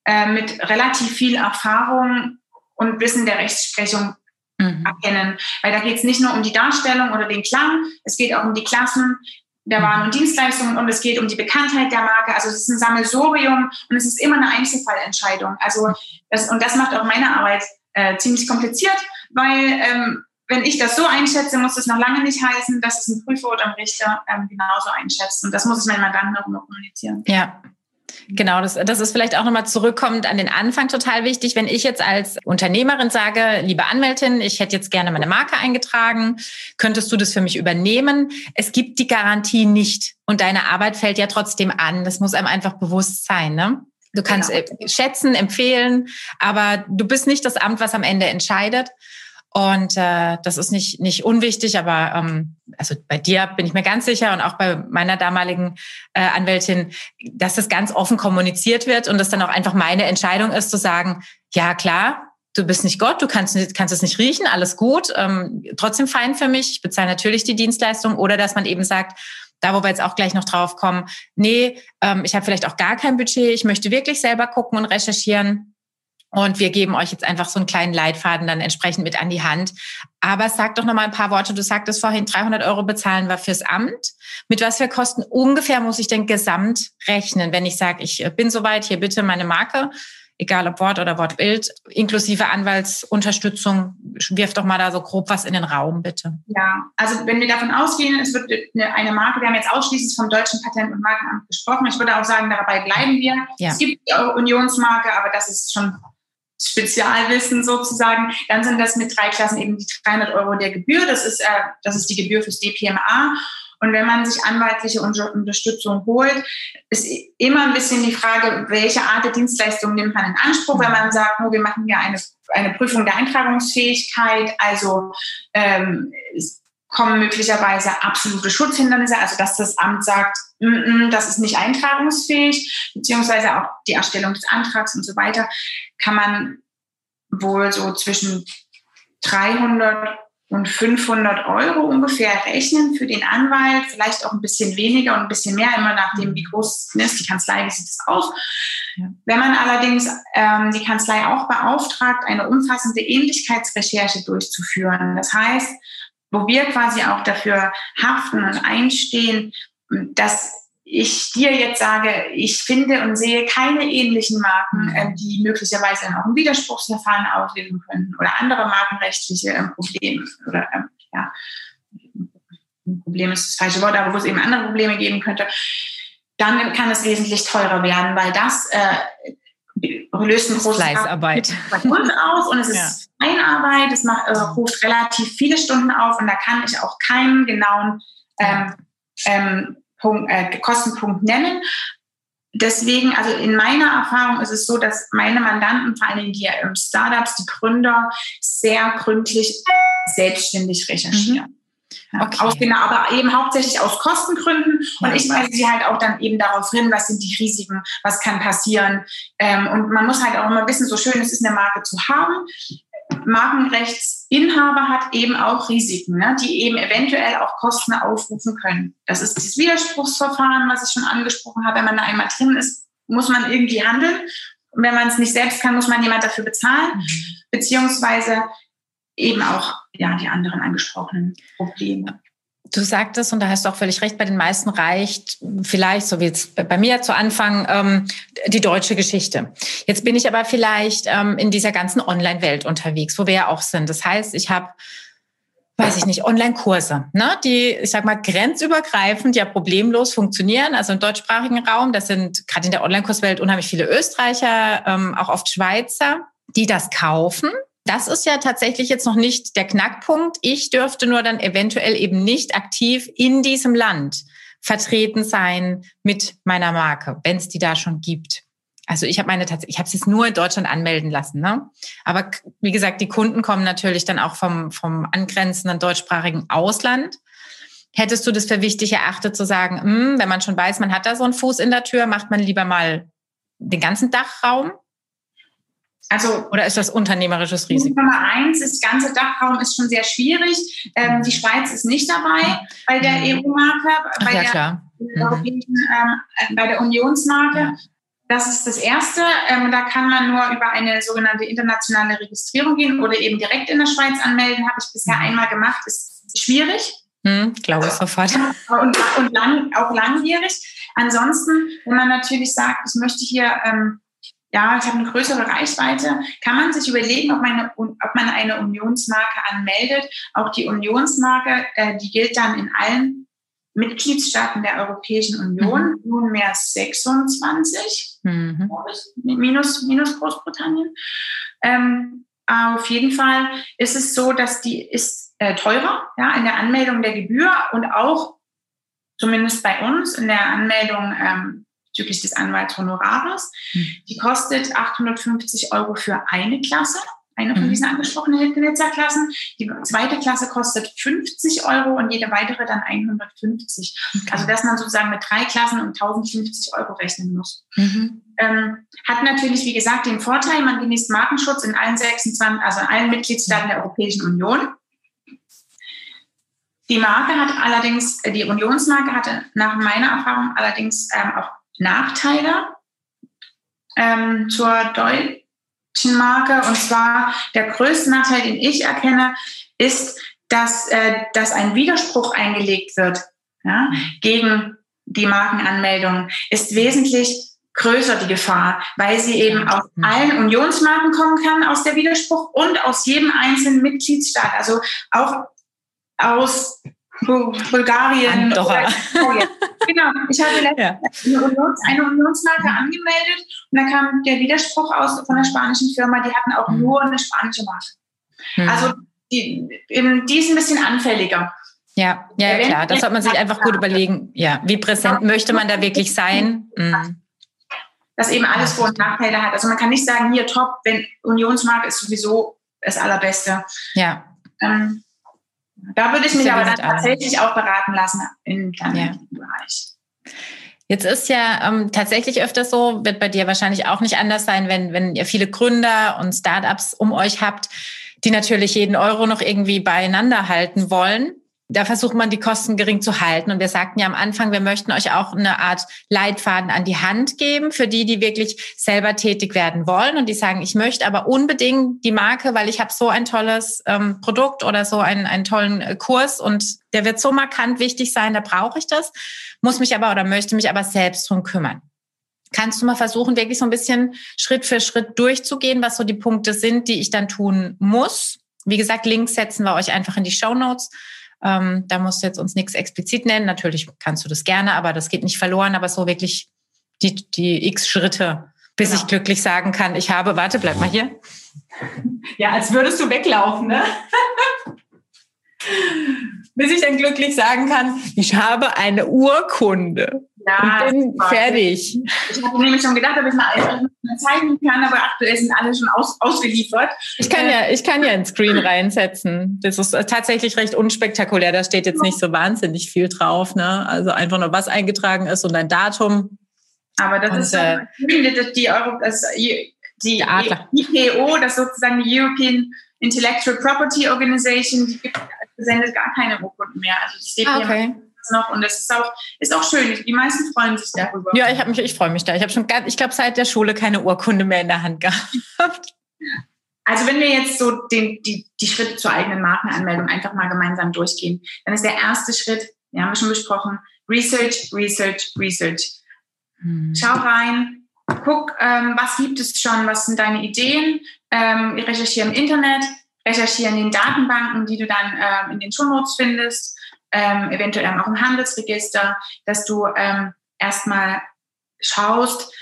äh, mit relativ viel Erfahrung und Wissen der Rechtsprechung mhm. erkennen. Weil da geht es nicht nur um die Darstellung oder den Klang, es geht auch um die Klassen der Waren und Dienstleistungen und es geht um die Bekanntheit der Marke. Also es ist ein Sammelsorium und es ist immer eine Einzelfallentscheidung. Also das, und das macht auch meine Arbeit äh, ziemlich kompliziert, weil ähm, wenn ich das so einschätze, muss das noch lange nicht heißen, dass es ein Prüfer oder ein Richter ähm, genauso einschätzt. Und das muss ich meinen Mandanten auch immer kommunizieren. Ja, Genau, das, das ist vielleicht auch nochmal zurückkommend an den Anfang total wichtig. Wenn ich jetzt als Unternehmerin sage, liebe Anwältin, ich hätte jetzt gerne meine Marke eingetragen, könntest du das für mich übernehmen? Es gibt die Garantie nicht und deine Arbeit fällt ja trotzdem an. Das muss einem einfach bewusst sein. Ne? Du kannst genau. schätzen, empfehlen, aber du bist nicht das Amt, was am Ende entscheidet. Und äh, das ist nicht, nicht unwichtig, aber ähm, also bei dir bin ich mir ganz sicher und auch bei meiner damaligen äh, Anwältin, dass das ganz offen kommuniziert wird und das dann auch einfach meine Entscheidung ist, zu sagen, ja klar, du bist nicht Gott, du kannst, kannst es nicht riechen, alles gut, ähm, trotzdem fein für mich, ich bezahle natürlich die Dienstleistung. Oder dass man eben sagt, da wo wir jetzt auch gleich noch drauf kommen, nee, ähm, ich habe vielleicht auch gar kein Budget, ich möchte wirklich selber gucken und recherchieren und wir geben euch jetzt einfach so einen kleinen Leitfaden dann entsprechend mit an die Hand. Aber sag doch noch mal ein paar Worte. Du sagtest vorhin, 300 Euro bezahlen wir fürs Amt. Mit was für Kosten ungefähr muss ich denn gesamt rechnen, wenn ich sage, ich bin soweit, hier bitte meine Marke, egal ob Wort oder Wortbild, inklusive Anwaltsunterstützung. Wirf doch mal da so grob was in den Raum, bitte. Ja, also wenn wir davon ausgehen, es wird eine Marke, wir haben jetzt ausschließlich vom Deutschen Patent- und Markenamt gesprochen. Ich würde auch sagen, dabei bleiben wir. Ja. Es gibt die Unionsmarke, aber das ist schon Spezialwissen sozusagen, dann sind das mit drei Klassen eben die 300 Euro der Gebühr. Das ist, äh, das ist die Gebühr fürs DPMA. Und wenn man sich anwaltliche Unterstützung holt, ist immer ein bisschen die Frage, welche Art der Dienstleistung nimmt man in Anspruch, wenn man sagt, oh, wir machen hier eine, eine Prüfung der Eintragungsfähigkeit, also ähm, kommen möglicherweise absolute Schutzhindernisse, also dass das Amt sagt, mm -mm, das ist nicht eintragungsfähig, beziehungsweise auch die Erstellung des Antrags und so weiter, kann man wohl so zwischen 300 und 500 Euro ungefähr rechnen für den Anwalt, vielleicht auch ein bisschen weniger und ein bisschen mehr, immer nachdem, wie groß ist die Kanzlei, wie sieht es aus. Ja. Wenn man allerdings ähm, die Kanzlei auch beauftragt, eine umfassende Ähnlichkeitsrecherche durchzuführen, das heißt, wo wir quasi auch dafür haften und einstehen, dass ich dir jetzt sage, ich finde und sehe keine ähnlichen Marken, äh, die möglicherweise auch ein Widerspruchsverfahren auslösen könnten oder andere markenrechtliche äh, Probleme oder äh, ja, ein Problem ist das falsche Wort, aber wo es eben andere Probleme geben könnte, dann kann es wesentlich teurer werden, weil das äh, löst eine große Fleißarbeit aus und es ist. Einarbeit, es macht, äh, ruft relativ viele Stunden auf und da kann ich auch keinen genauen ähm, ähm, Punkt, äh, Kostenpunkt nennen. Deswegen, also in meiner Erfahrung ist es so, dass meine Mandanten, vor allem die ähm, Startups, die Gründer, sehr gründlich selbstständig recherchieren. Mhm. Okay. Aus, genau, aber eben hauptsächlich aus Kostengründen. Und ich weise sie halt auch dann eben darauf hin, was sind die Risiken, was kann passieren. Ähm, und man muss halt auch immer wissen, so schön es ist, eine Marke zu haben. Markenrechtsinhaber hat eben auch Risiken, ne, die eben eventuell auch Kosten aufrufen können. Das ist das Widerspruchsverfahren, was ich schon angesprochen habe. Wenn man da einmal drin ist, muss man irgendwie handeln. Und wenn man es nicht selbst kann, muss man jemand dafür bezahlen. Mhm. Beziehungsweise eben auch ja, die anderen angesprochenen Probleme. Du sagtest, und da hast du auch völlig recht, bei den meisten reicht vielleicht, so wie jetzt bei mir zu Anfang, ähm, die deutsche Geschichte. Jetzt bin ich aber vielleicht ähm, in dieser ganzen Online-Welt unterwegs, wo wir ja auch sind. Das heißt, ich habe weiß ich nicht, Online-Kurse, ne, die, ich sag mal, grenzübergreifend ja problemlos funktionieren, also im deutschsprachigen Raum. Das sind gerade in der Online-Kurswelt unheimlich viele Österreicher, ähm, auch oft Schweizer, die das kaufen das ist ja tatsächlich jetzt noch nicht der Knackpunkt. Ich dürfte nur dann eventuell eben nicht aktiv in diesem Land vertreten sein mit meiner Marke, wenn es die da schon gibt. Also ich habe meine ich habe es jetzt nur in Deutschland anmelden lassen, ne? Aber wie gesagt, die Kunden kommen natürlich dann auch vom vom angrenzenden deutschsprachigen Ausland. Hättest du das für wichtig erachtet zu sagen, mh, hm, wenn man schon weiß, man hat da so einen Fuß in der Tür, macht man lieber mal den ganzen Dachraum? Also, Oder ist das unternehmerisches Risiko? Nummer eins, das ganze Dachraum ist schon sehr schwierig. Ähm, die Schweiz ist nicht dabei bei der mhm. EU-Marke, bei, ja, der, mhm. ähm, äh, bei der Unionsmarke. Ja. Das ist das Erste. Ähm, da kann man nur über eine sogenannte internationale Registrierung gehen oder eben direkt in der Schweiz anmelden. Habe ich bisher mhm. einmal gemacht. Ist schwierig. Hm, glaube ich sofort. Und, und lang, auch langwierig. Ansonsten, wenn man natürlich sagt, ich möchte hier, ähm, ja, ich habe eine größere Reichweite, kann man sich überlegen, ob, meine, ob man eine Unionsmarke anmeldet. Auch die Unionsmarke, äh, die gilt dann in allen Mitgliedstaaten der Europäischen Union, mhm. nunmehr 26, mhm. minus, minus Großbritannien. Ähm, auf jeden Fall ist es so, dass die ist äh, teurer ja, in der Anmeldung der Gebühr und auch zumindest bei uns in der Anmeldung ähm, bezüglich des Anwaltshonorares. Mhm. Die kostet 850 Euro für eine Klasse eine von mhm. diesen angesprochenen Blitzerklassen. Die zweite Klasse kostet 50 Euro und jede weitere dann 150. Okay. Also dass man sozusagen mit drei Klassen um 1050 Euro rechnen muss. Mhm. Ähm, hat natürlich, wie gesagt, den Vorteil, man genießt Markenschutz in allen 26, also in allen Mitgliedstaaten der Europäischen Union. Die Marke hat allerdings, die Unionsmarke hatte nach meiner Erfahrung allerdings ähm, auch Nachteile. Ähm, zur Deutsch Marke. Und zwar der größte Nachteil, den ich erkenne, ist, dass, äh, dass ein Widerspruch eingelegt wird ja, gegen die Markenanmeldung, ist wesentlich größer die Gefahr, weil sie eben aus allen Unionsmarken kommen kann, aus der Widerspruch und aus jedem einzelnen Mitgliedsstaat. Also auch aus Bulgarien. Andorra. Oder, genau, ich habe letztens ja. eine, Unions, eine Unionsmarke angemeldet und da kam der Widerspruch aus von der spanischen Firma, die hatten auch nur eine spanische Marke. Mhm. Also die, die ist ein bisschen anfälliger. Ja, ja, ja klar. Das sollte man sich einfach gut überlegen. Ja, wie präsent möchte man da wirklich sein? Mhm. Dass eben alles Vor- und Nachteile hat. Also man kann nicht sagen, hier top, wenn Unionsmarke ist sowieso das Allerbeste. Ja. Ähm, da würde ich mich aber dann tatsächlich auch beraten lassen im kleinen Bereich. Jetzt ist ja ähm, tatsächlich öfters so, wird bei dir wahrscheinlich auch nicht anders sein, wenn, wenn ihr viele Gründer und Startups um euch habt, die natürlich jeden Euro noch irgendwie beieinander halten wollen da versucht man die Kosten gering zu halten. Und wir sagten ja am Anfang, wir möchten euch auch eine Art Leitfaden an die Hand geben für die, die wirklich selber tätig werden wollen und die sagen, ich möchte aber unbedingt die Marke, weil ich habe so ein tolles ähm, Produkt oder so einen, einen tollen äh, Kurs und der wird so markant wichtig sein, da brauche ich das, muss mich aber oder möchte mich aber selbst drum kümmern. Kannst du mal versuchen, wirklich so ein bisschen Schritt für Schritt durchzugehen, was so die Punkte sind, die ich dann tun muss? Wie gesagt, Links setzen wir euch einfach in die Show Notes ähm, da musst du jetzt uns nichts explizit nennen. Natürlich kannst du das gerne, aber das geht nicht verloren. Aber so wirklich die, die x Schritte, bis genau. ich glücklich sagen kann, ich habe, warte, bleib mal hier. Ja, als würdest du weglaufen, ne? bis ich dann glücklich sagen kann, ich habe eine Urkunde. Ja, und bin fertig. Ich habe nämlich schon gedacht, ob ich mal zeigen kann, aber aktuell sind alle schon aus, ausgeliefert. Ich kann ja, ich kann ja ein Screen reinsetzen. Das ist tatsächlich recht unspektakulär. Da steht jetzt nicht so wahnsinnig viel drauf. Ne? Also einfach nur was eingetragen ist und ein Datum. Aber das und, ist äh, die, die, Euro, das, die, die IPO, das sozusagen die European Intellectual Property Organization, die gibt, sendet gar keine Urkunden mehr. Also das steht ah, okay. noch und das ist auch, ist auch schön. Die meisten freuen sich darüber. Ja, ich, mich, ich freue mich da. Ich habe schon, ich glaube, seit der Schule keine Urkunde mehr in der Hand gehabt. Also wenn wir jetzt so den, die, die Schritte zur eigenen Markenanmeldung einfach mal gemeinsam durchgehen, dann ist der erste Schritt, den haben wir schon besprochen, Research, Research, Research. Hm. Schau rein, guck, ähm, was gibt es schon, was sind deine Ideen, ähm, recherchiere im Internet, recherchiere in den Datenbanken, die du dann ähm, in den Shownotes findest, ähm, eventuell auch im Handelsregister, dass du ähm, erstmal schaust,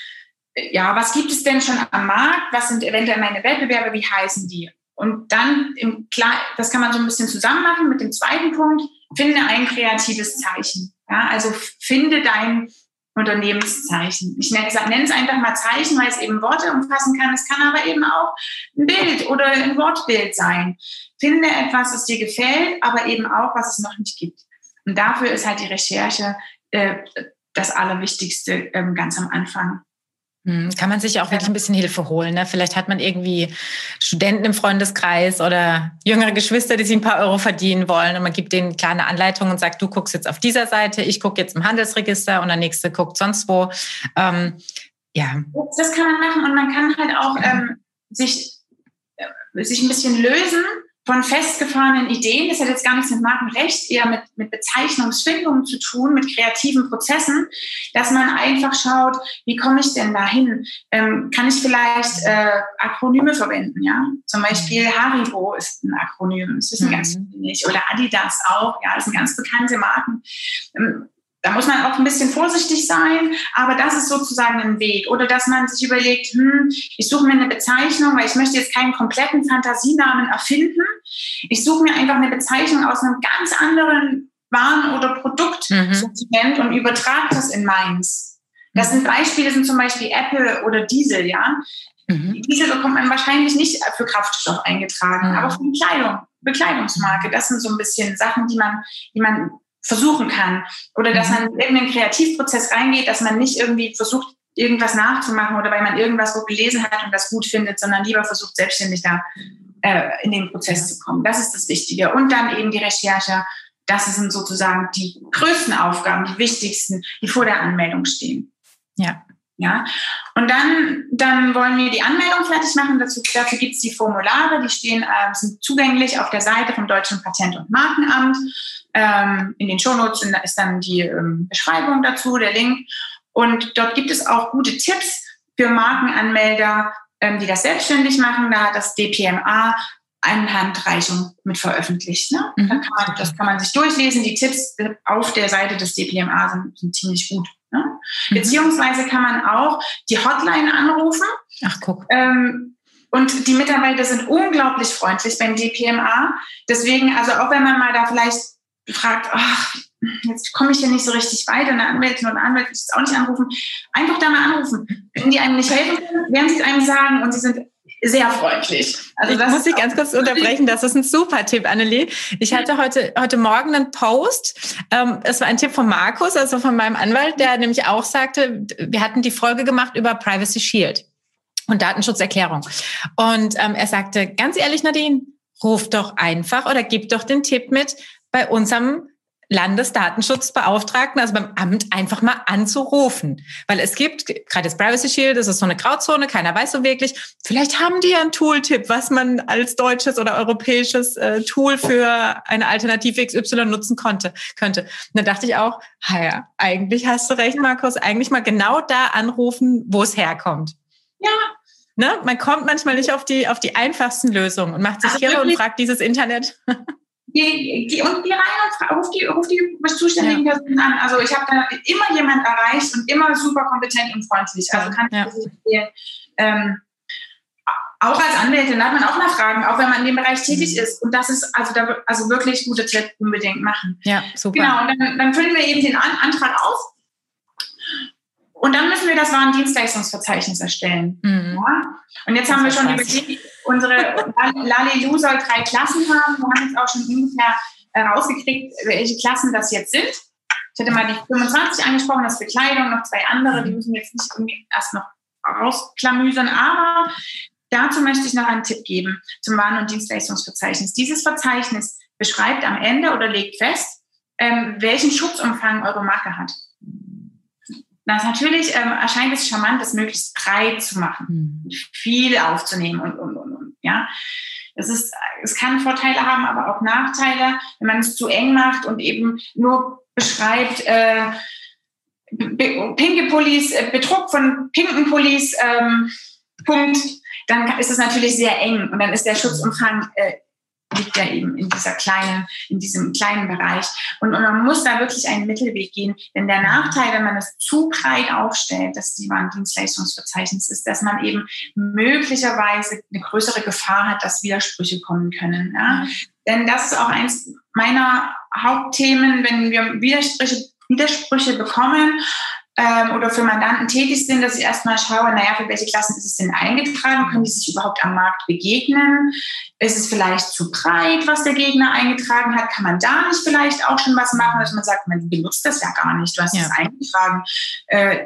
ja, was gibt es denn schon am Markt? Was sind eventuell meine Wettbewerber? Wie heißen die? Und dann, im Kle das kann man so ein bisschen zusammen machen mit dem zweiten Punkt, finde ein kreatives Zeichen. Ja, also finde dein Unternehmenszeichen. Ich nenne, es einfach mal Zeichen, weil es eben Worte umfassen kann. Es kann aber eben auch ein Bild oder ein Wortbild sein. Finde etwas, das dir gefällt, aber eben auch, was es noch nicht gibt. Und dafür ist halt die Recherche äh, das Allerwichtigste ähm, ganz am Anfang. Hm, kann man sich auch wirklich ein bisschen Hilfe holen. Ne? Vielleicht hat man irgendwie Studenten im Freundeskreis oder jüngere Geschwister, die sich ein paar Euro verdienen wollen. Und man gibt denen kleine Anleitungen und sagt, du guckst jetzt auf dieser Seite, ich gucke jetzt im Handelsregister und der nächste guckt sonst wo. Ähm, Ja. Das kann man machen und man kann halt auch ähm, sich, äh, sich ein bisschen lösen von festgefahrenen Ideen. Das hat jetzt gar nichts mit Markenrecht, eher mit, mit Bezeichnungsfindungen zu tun, mit kreativen Prozessen, dass man einfach schaut, wie komme ich denn dahin? Ähm, kann ich vielleicht äh, Akronyme verwenden? Ja, zum Beispiel Haribo ist ein Akronym, das wissen mhm. ganz viele nicht. Oder Adidas auch, ja, das sind ganz bekannte Marken. Ähm, da muss man auch ein bisschen vorsichtig sein, aber das ist sozusagen ein Weg. Oder dass man sich überlegt, hm, ich suche mir eine Bezeichnung, weil ich möchte jetzt keinen kompletten Fantasienamen erfinden. Ich suche mir einfach eine Bezeichnung aus einem ganz anderen Waren- oder Produktsortiment mhm. und übertrage das in meins. Das sind Beispiele, sind zum Beispiel Apple oder Diesel, ja. Mhm. Diesel bekommt man wahrscheinlich nicht für Kraftstoff eingetragen, mhm. aber für Kleidung, Bekleidungsmarke. Das sind so ein bisschen Sachen, die man, die man versuchen kann. Oder dass mhm. man in irgendeinen Kreativprozess reingeht, dass man nicht irgendwie versucht, irgendwas nachzumachen oder weil man irgendwas wo gelesen hat und das gut findet, sondern lieber versucht, selbstständig da äh, in den Prozess zu kommen. Das ist das Wichtige. Und dann eben die Recherche. Das sind sozusagen die größten Aufgaben, die wichtigsten, die vor der Anmeldung stehen. Ja. Ja, und dann, dann wollen wir die Anmeldung fertig machen. Dazu, dafür gibt es die Formulare, die stehen, äh, sind zugänglich auf der Seite vom Deutschen Patent- und Markenamt. Ähm, in den Shownotes ist dann die ähm, Beschreibung dazu, der Link. Und dort gibt es auch gute Tipps für Markenanmelder, ähm, die das selbstständig machen. Da hat das DPMA eine Handreichung mit veröffentlicht. Ne? Mhm. Kann man, das kann man sich durchlesen. Die Tipps auf der Seite des DPMA sind, sind ziemlich gut. Ne? Mhm. Beziehungsweise kann man auch die Hotline anrufen. Ach, guck. Ähm, und die Mitarbeiter sind unglaublich freundlich beim DPMA. Deswegen, also auch wenn man mal da vielleicht fragt, ach, jetzt komme ich hier nicht so richtig weiter, eine Anwältin oder Anwalt will ich auch nicht anrufen. Einfach da mal anrufen. Wenn die einem nicht helfen können, werden sie es einem sagen und sie sind sehr freundlich. Also das muss ich ganz kurz unterbrechen. Das ist ein super Tipp, Annelie. Ich hatte heute, heute Morgen einen Post. Ähm, es war ein Tipp von Markus, also von meinem Anwalt, der nämlich auch sagte, wir hatten die Folge gemacht über Privacy Shield und Datenschutzerklärung. Und ähm, er sagte, ganz ehrlich, Nadine, ruf doch einfach oder gib doch den Tipp mit bei unserem Landesdatenschutzbeauftragten, also beim Amt, einfach mal anzurufen. Weil es gibt, gerade das Privacy Shield, das ist so eine Grauzone, keiner weiß so wirklich. Vielleicht haben die ja einen Tooltip, was man als deutsches oder europäisches äh, Tool für eine Alternative XY nutzen konnte, könnte. Und da dachte ich auch, ja, eigentlich hast du recht, Markus, eigentlich mal genau da anrufen, wo es herkommt. Ja. Ne? Man kommt manchmal nicht auf die, auf die einfachsten Lösungen und macht sich also und fragt dieses Internet. Geh, geh, und geh rein und ruf die, ruf die zuständigen ja. Personen an. Also ich habe da immer jemand erreicht und immer super kompetent und freundlich. Also kann ich ja. das empfehlen. Ähm, auch als Anwältin hat man auch mal Fragen, auch wenn man in dem Bereich tätig mhm. ist. Und das ist also, da, also wirklich gute Tipp unbedingt machen. Ja, super. Genau, und dann, dann füllen wir eben den An Antrag aus und dann müssen wir das Warendienstleistungsverzeichnis erstellen. Mhm. Ja? Und jetzt das haben wir schon überlegt, unsere Lalilu soll drei Klassen haben. Wir haben jetzt auch schon ungefähr herausgekriegt, welche Klassen das jetzt sind. Ich hatte mal die 25 angesprochen, das für Kleidung, noch zwei andere, die müssen jetzt nicht irgendwie erst noch rausklamüsern, aber dazu möchte ich noch einen Tipp geben zum Waren- und Dienstleistungsverzeichnis. Dieses Verzeichnis beschreibt am Ende oder legt fest, ähm, welchen Schutzumfang eure Marke hat. Das natürlich ähm, erscheint es charmant, das möglichst breit zu machen, mhm. viel aufzunehmen und, und, und, und, ja. Es ist, es kann Vorteile haben, aber auch Nachteile, wenn man es zu eng macht und eben nur beschreibt, äh, pinke Pullis, äh, Betrug von pinken Pullis, ähm, Punkt, dann ist es natürlich sehr eng und dann ist der Schutzumfang äh, liegt ja eben in dieser kleinen, in diesem kleinen Bereich. Und, und man muss da wirklich einen Mittelweg gehen. Denn der Nachteil, wenn man es zu breit aufstellt, dass die Warendienstleistungsverzeichnis ist, dass man eben möglicherweise eine größere Gefahr hat, dass Widersprüche kommen können. Ja? Mhm. Denn das ist auch eins meiner Hauptthemen, wenn wir Widersprüche, Widersprüche bekommen, ähm, oder für Mandanten tätig sind, dass ich erstmal schaue, naja, für welche Klassen ist es denn eingetragen? Können die sich überhaupt am Markt begegnen? Ist es vielleicht zu breit, was der Gegner eingetragen hat? Kann man da nicht vielleicht auch schon was machen, dass man sagt, man benutzt das ja gar nicht, du hast es eingetragen. Äh,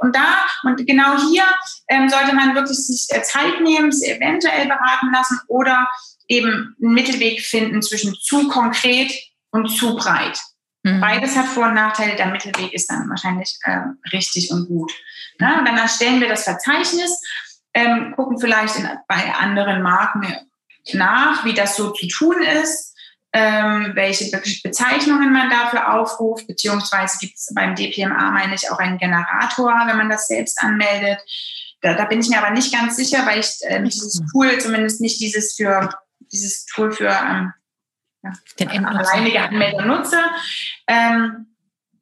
und da, und genau hier ähm, sollte man wirklich sich äh, Zeit nehmen, sie eventuell beraten lassen oder eben einen Mittelweg finden zwischen zu konkret und zu breit. Mhm. Beides hat Vor- und Nachteile. Der Mittelweg ist dann wahrscheinlich äh, richtig und gut. Ne? Und dann erstellen wir das Verzeichnis, ähm, gucken vielleicht in, bei anderen Marken nach, wie das so zu tun ist, ähm, welche Be Bezeichnungen man dafür aufruft, beziehungsweise gibt es beim DPMA, meine ich, auch einen Generator, wenn man das selbst anmeldet. Da, da bin ich mir aber nicht ganz sicher, weil ich äh, dieses Tool zumindest nicht dieses für dieses Tool für ähm, ja, den alleinige Anmelder nutze. Ähm,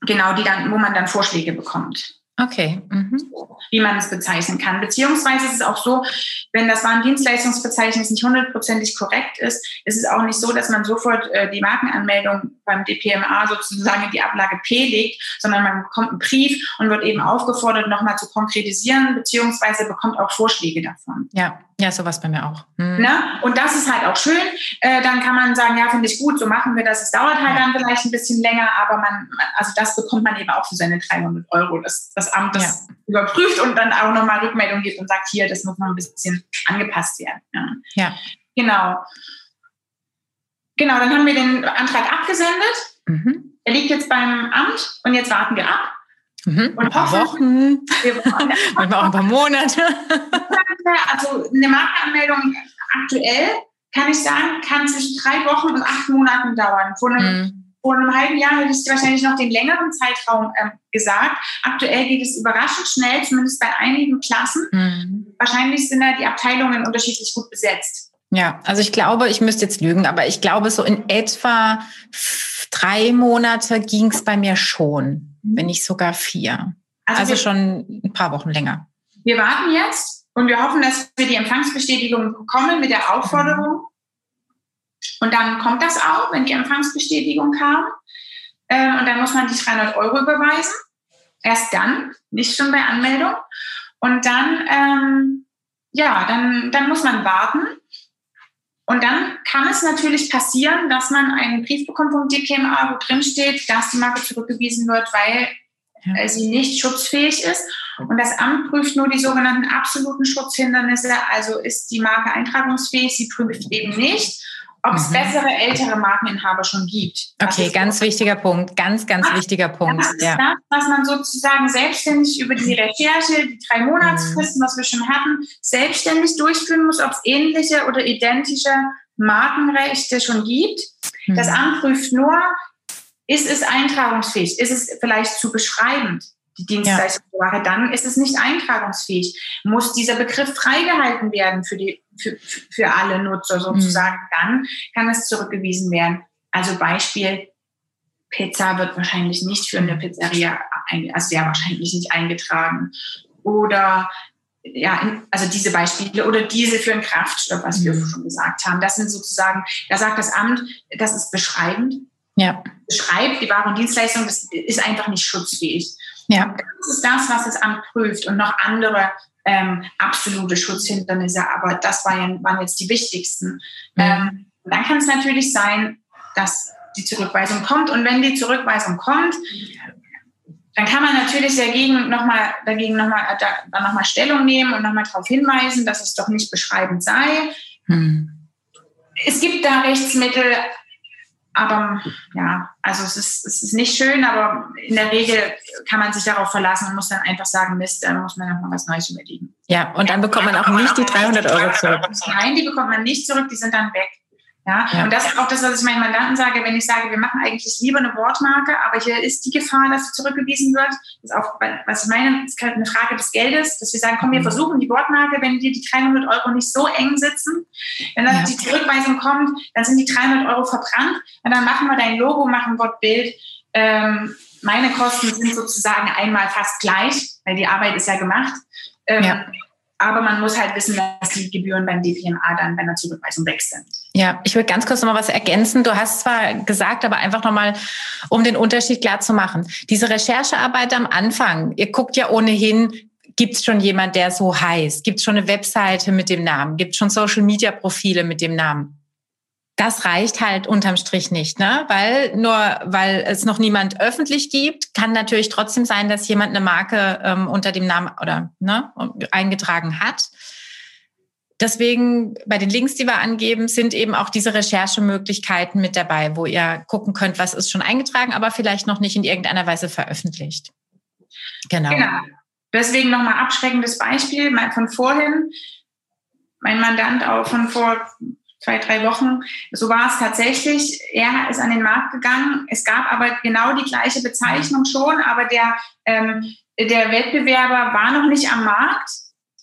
genau, die dann, wo man dann Vorschläge bekommt. Okay. Mhm. Wie man es bezeichnen kann. Beziehungsweise ist es auch so, wenn das Warendienstleistungsverzeichnis nicht hundertprozentig korrekt ist, ist es auch nicht so, dass man sofort äh, die Markenanmeldung beim DPMA sozusagen in die Ablage P legt, sondern man bekommt einen Brief und wird eben aufgefordert, nochmal zu konkretisieren, beziehungsweise bekommt auch Vorschläge davon. Ja, ja, sowas bei mir auch. Mhm. Ne? Und das ist halt auch schön. Äh, dann kann man sagen, ja, finde ich gut, so machen wir das. Es dauert halt ja. dann vielleicht ein bisschen länger, aber man, also das bekommt man eben auch für seine 300 Euro. Das, das Amt das ja. überprüft und dann auch nochmal Rückmeldung gibt und sagt, hier, das muss noch ein bisschen angepasst werden. Ja. ja. Genau. Genau, dann haben wir den Antrag abgesendet. Mhm. Er liegt jetzt beim Amt und jetzt warten wir ab. Mhm. Und ein paar Wochen, manchmal auch ein paar Monate. Also eine Markenanmeldung aktuell, kann ich sagen, kann zwischen drei Wochen und acht Monaten dauern. Vor einem, mhm. vor einem halben Jahr hätte ich wahrscheinlich noch den längeren Zeitraum ähm, gesagt. Aktuell geht es überraschend schnell, zumindest bei einigen Klassen. Mhm. Wahrscheinlich sind da die Abteilungen unterschiedlich gut besetzt. Ja, also ich glaube, ich müsste jetzt lügen, aber ich glaube, so in etwa drei Monate ging es bei mir schon. Wenn nicht sogar vier. Also, also schon ein paar Wochen länger. Wir warten jetzt und wir hoffen, dass wir die Empfangsbestätigung bekommen mit der Aufforderung. Und dann kommt das auch, wenn die Empfangsbestätigung kam. Ähm, und dann muss man die 300 Euro überweisen. Erst dann, nicht schon bei Anmeldung. Und dann, ähm, ja, dann, dann muss man warten. Und dann kann es natürlich passieren, dass man einen Brief bekommt vom DPMA, wo drin steht, dass die Marke zurückgewiesen wird, weil ja. Äh, sie nicht schutzfähig ist. Und das Amt prüft nur die sogenannten absoluten Schutzhindernisse. Also ist die Marke eintragungsfähig, sie prüft eben nicht, ob es mhm. bessere ältere Markeninhaber schon gibt. Okay, ganz wichtiger Punkt, ganz, ganz das, wichtiger Punkt. Das ist ja. das, was man sozusagen selbstständig über die Recherche, die drei Monatsfristen, mhm. was wir schon hatten, selbstständig durchführen muss, ob es ähnliche oder identische Markenrechte schon gibt. Mhm. Das Amt prüft nur, ist es eintragungsfähig? Ist es vielleicht zu beschreibend? Die Dienstleistungsware, ja. dann ist es nicht eintragungsfähig. Muss dieser Begriff freigehalten werden für, die, für, für alle Nutzer sozusagen, mhm. dann kann es zurückgewiesen werden. Also Beispiel, Pizza wird wahrscheinlich nicht für eine Pizzeria, also sehr wahrscheinlich nicht eingetragen. Oder ja, also diese Beispiele oder diese für einen Kraftstoff, was wir mhm. schon gesagt haben. Das sind sozusagen, da sagt das Amt, das ist beschreibend ja. beschreibt, die Ware und Dienstleistung, das ist einfach nicht schutzfähig. Ja. Das ist das, was das Amt prüft und noch andere ähm, absolute Schutzhindernisse, aber das waren, waren jetzt die wichtigsten. Mhm. Ähm, dann kann es natürlich sein, dass die Zurückweisung kommt und wenn die Zurückweisung kommt, dann kann man natürlich dagegen nochmal dagegen noch mal, da, noch mal Stellung nehmen und nochmal darauf hinweisen, dass es doch nicht beschreibend sei. Mhm. Es gibt da Rechtsmittel, aber ja, also es ist, es ist nicht schön, aber in der Regel kann man sich darauf verlassen und muss dann einfach sagen, Mist, dann muss man nochmal was Neues überlegen. Ja, und dann bekommt man auch nicht die 300 Euro zurück. Nein, die bekommt man nicht zurück, die sind dann weg. Ja? ja? Und das ist auch das, was ich meinen Mandanten sage, wenn ich sage, wir machen eigentlich lieber eine Wortmarke, aber hier ist die Gefahr, dass sie zurückgewiesen wird. Das ist auch, was ich meine, ist halt eine Frage des Geldes, dass wir sagen, komm, wir mhm. versuchen die Wortmarke, wenn dir die 300 Euro nicht so eng sitzen, wenn dann ja. die Zurückweisung kommt, dann sind die 300 Euro verbrannt und dann machen wir dein Logo, machen Wortbild. Ähm, meine Kosten sind sozusagen einmal fast gleich, weil die Arbeit ist ja gemacht. Ähm, ja. Aber man muss halt wissen, dass die Gebühren beim DPMA dann bei einer Zurückweisung weg sind. Ja, ich würde ganz kurz noch mal was ergänzen. Du hast zwar gesagt, aber einfach noch mal, um den Unterschied klar zu machen. Diese Recherchearbeit am Anfang, ihr guckt ja ohnehin, gibt es schon jemand, der so heißt? Gibt es schon eine Webseite mit dem Namen? Gibt es schon Social-Media-Profile mit dem Namen? das reicht halt unterm Strich nicht, ne? Weil nur weil es noch niemand öffentlich gibt, kann natürlich trotzdem sein, dass jemand eine Marke ähm, unter dem Namen oder ne, eingetragen hat. Deswegen bei den Links, die wir angeben, sind eben auch diese Recherchemöglichkeiten mit dabei, wo ihr gucken könnt, was ist schon eingetragen, aber vielleicht noch nicht in irgendeiner Weise veröffentlicht. Genau. genau. Deswegen nochmal abschreckendes Beispiel von vorhin. Mein Mandant auch von vor zwei, drei Wochen. So war es tatsächlich. Er ist an den Markt gegangen. Es gab aber genau die gleiche Bezeichnung schon, aber der, ähm, der Wettbewerber war noch nicht am Markt,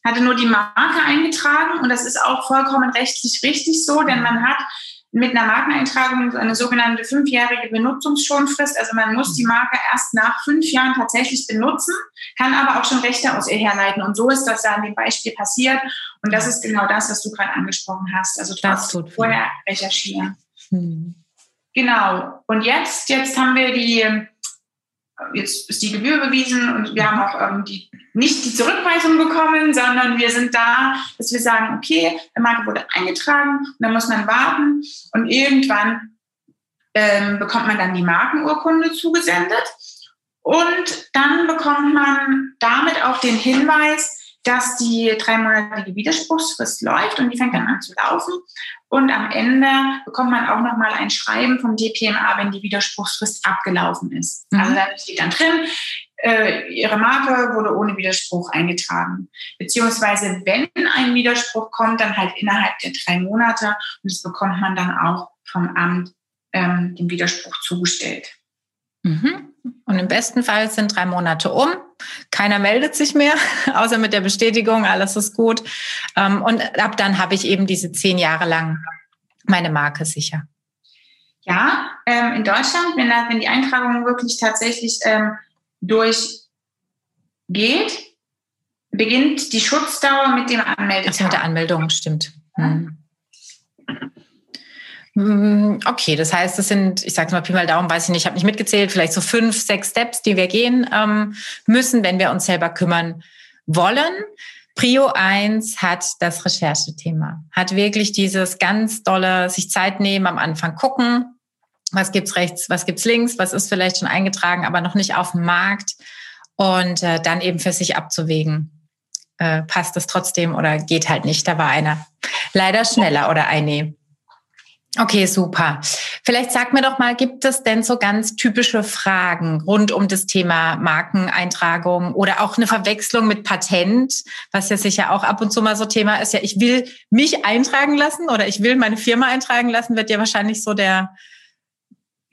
hatte nur die Marke eingetragen und das ist auch vollkommen rechtlich richtig so, denn man hat mit einer Markeneintragung eine sogenannte fünfjährige Benutzungsschonfrist. Also man muss die Marke erst nach fünf Jahren tatsächlich benutzen, kann aber auch schon Rechte aus ihr herleiten. Und so ist das da in dem Beispiel passiert. Und das ist genau das, was du gerade angesprochen hast. Also das tut vorher recherchieren. Hm. Genau. Und jetzt, jetzt haben wir die jetzt ist die Gebühr bewiesen und wir haben auch ähm, die, nicht die Zurückweisung bekommen, sondern wir sind da, dass wir sagen, okay, der Marke wurde eingetragen und dann muss man warten und irgendwann ähm, bekommt man dann die Markenurkunde zugesendet und dann bekommt man damit auch den Hinweis, dass die dreimonatige Widerspruchsfrist läuft und die fängt dann an zu laufen. Und am Ende bekommt man auch nochmal ein Schreiben vom DPMA, wenn die Widerspruchsfrist abgelaufen ist. Mhm. Also da steht dann drin, äh, Ihre Marke wurde ohne Widerspruch eingetragen. Beziehungsweise wenn ein Widerspruch kommt, dann halt innerhalb der drei Monate und das bekommt man dann auch vom Amt ähm, den Widerspruch zugestellt. Mhm. Und im besten Fall sind drei Monate um. Keiner meldet sich mehr, außer mit der Bestätigung, alles ist gut. Ähm, und ab dann habe ich eben diese zehn Jahre lang meine Marke sicher. Ja, ähm, in Deutschland, wenn, die Eintragung wirklich tatsächlich ähm, durchgeht, beginnt die Schutzdauer mit dem Anmeldetag. Also mit der Anmeldung, stimmt. Mhm. Hm, okay, das heißt, das sind, ich sage mal Pi mal Daumen, weiß ich nicht, ich habe nicht mitgezählt, vielleicht so fünf, sechs Steps, die wir gehen ähm, müssen, wenn wir uns selber kümmern wollen. Prio 1 hat das Recherchethema, hat wirklich dieses ganz dolle, sich Zeit nehmen, am Anfang gucken, was gibt's rechts, was gibt's links, was ist vielleicht schon eingetragen, aber noch nicht auf dem Markt und äh, dann eben für sich abzuwägen. Äh, passt es trotzdem oder geht halt nicht? Da war einer leider schneller oder eine. Okay, super. Vielleicht sag mir doch mal, gibt es denn so ganz typische Fragen rund um das Thema Markeneintragung oder auch eine Verwechslung mit Patent, was ja sicher auch ab und zu mal so Thema ist. Ja, ich will mich eintragen lassen oder ich will meine Firma eintragen lassen, wird ja wahrscheinlich so der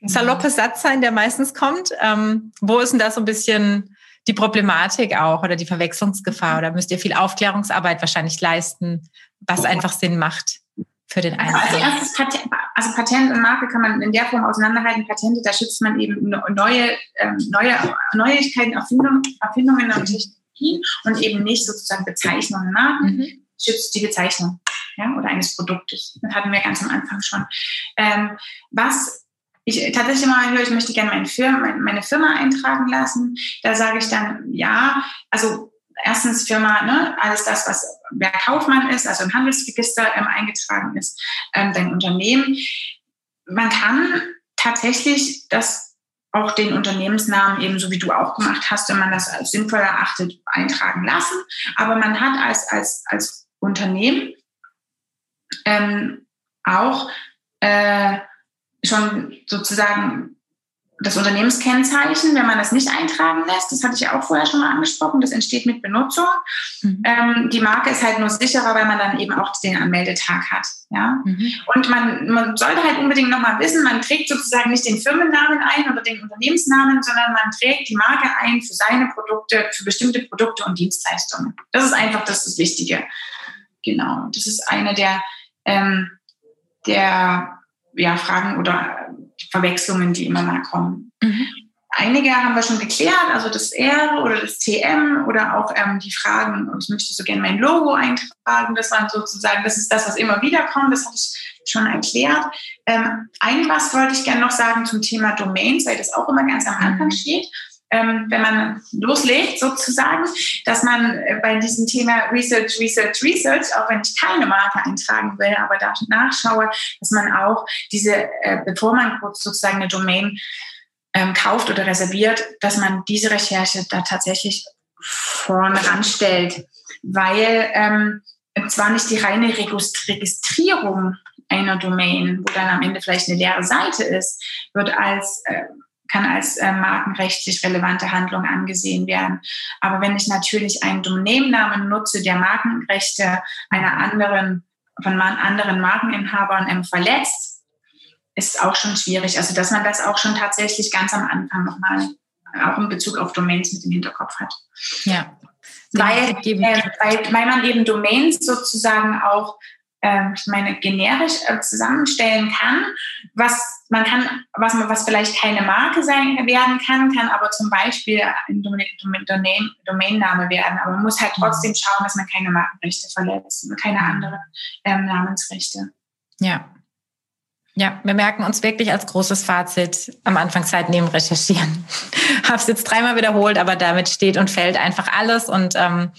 saloppe Satz sein, der meistens kommt. Ähm, wo ist denn da so ein bisschen die Problematik auch oder die Verwechslungsgefahr? Oder müsst ihr viel Aufklärungsarbeit wahrscheinlich leisten, was einfach Sinn macht? Für den Einzelnen? Also, als erstes Patent, also Patent und Marke kann man in der Form auseinanderhalten. Patente, da schützt man eben neue, ähm, neue Neuigkeiten, Erfindungen, Erfindungen und Technologien und eben nicht sozusagen Bezeichnungen. Marken mhm. schützt die Bezeichnung ja, oder eines Produktes. Das hatten wir ganz am Anfang schon. Ähm, was ich tatsächlich mal höre, ich möchte gerne meine Firma, meine Firma eintragen lassen. Da sage ich dann, ja, also erstens Firma, ne, alles das, was wer Kaufmann ist, also im Handelsregister ähm, eingetragen ist, ähm, dein Unternehmen. Man kann tatsächlich das auch den Unternehmensnamen ebenso wie du auch gemacht hast, wenn man das als sinnvoll erachtet, eintragen lassen. Aber man hat als, als, als Unternehmen ähm, auch äh, schon sozusagen das Unternehmenskennzeichen, wenn man das nicht eintragen lässt, das hatte ich ja auch vorher schon mal angesprochen, das entsteht mit Benutzung. Mhm. Ähm, die Marke ist halt nur sicherer, weil man dann eben auch den Anmeldetag hat. Ja? Mhm. Und man, man sollte halt unbedingt nochmal wissen, man trägt sozusagen nicht den Firmennamen ein oder den Unternehmensnamen, sondern man trägt die Marke ein für seine Produkte, für bestimmte Produkte und Dienstleistungen. Das ist einfach das, das Wichtige. Genau. Das ist eine der, ähm, der ja, Fragen oder Verwechslungen, die immer mal kommen. Mhm. Einige haben wir schon geklärt, also das R oder das TM oder auch ähm, die Fragen, ich möchte so gerne mein Logo eintragen. Das waren sozusagen, das ist das, was immer wieder kommt, das habe ich schon erklärt. Ähm, ein was wollte ich gerne noch sagen zum Thema Domains, weil das auch immer ganz am Anfang mhm. steht ähm, wenn man loslegt sozusagen, dass man äh, bei diesem Thema Research, Research, Research, auch wenn ich keine Marke eintragen will, aber da nachschaue, dass man auch diese, äh, bevor man kurz sozusagen eine Domain ähm, kauft oder reserviert, dass man diese Recherche da tatsächlich vorne ranstellt, weil ähm, zwar nicht die reine Registrierung einer Domain, wo dann am Ende vielleicht eine leere Seite ist, wird als äh, kann als äh, markenrechtlich relevante Handlung angesehen werden. Aber wenn ich natürlich einen Domainnamen nutze, der Markenrechte einer anderen, von anderen Markeninhabern ähm, verletzt, ist auch schon schwierig. Also, dass man das auch schon tatsächlich ganz am Anfang nochmal, auch in Bezug auf Domains mit im Hinterkopf hat. Ja. Weil, äh, weil, weil man eben Domains sozusagen auch ähm, ich meine, generisch äh, zusammenstellen kann, was man kann, was man, was vielleicht keine Marke sein werden kann, kann aber zum Beispiel ein Domain, Domainname werden. Aber man muss halt mhm. trotzdem schauen, dass man keine Markenrechte verletzt und keine anderen ähm, Namensrechte. Ja. Ja, wir merken uns wirklich als großes Fazit am Anfangszeit neben Recherchieren. Habe es jetzt dreimal wiederholt, aber damit steht und fällt einfach alles und ähm,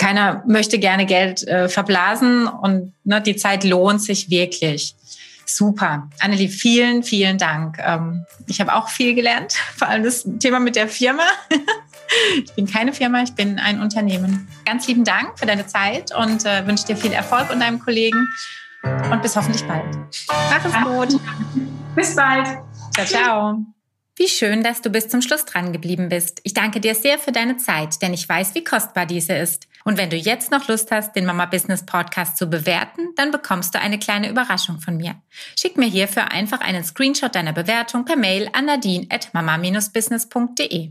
keiner möchte gerne Geld äh, verblasen und ne, die Zeit lohnt sich wirklich. Super. Annelie, vielen, vielen Dank. Ähm, ich habe auch viel gelernt, vor allem das Thema mit der Firma. ich bin keine Firma, ich bin ein Unternehmen. Ganz lieben Dank für deine Zeit und äh, wünsche dir viel Erfolg und deinem Kollegen und bis hoffentlich bald. Mach es gut. Bis bald. Ciao, ciao. Wie schön, dass du bis zum Schluss dran geblieben bist. Ich danke dir sehr für deine Zeit, denn ich weiß, wie kostbar diese ist. Und wenn du jetzt noch Lust hast, den Mama Business Podcast zu bewerten, dann bekommst du eine kleine Überraschung von mir. Schick mir hierfür einfach einen Screenshot deiner Bewertung per Mail an nadine at mama-business.de.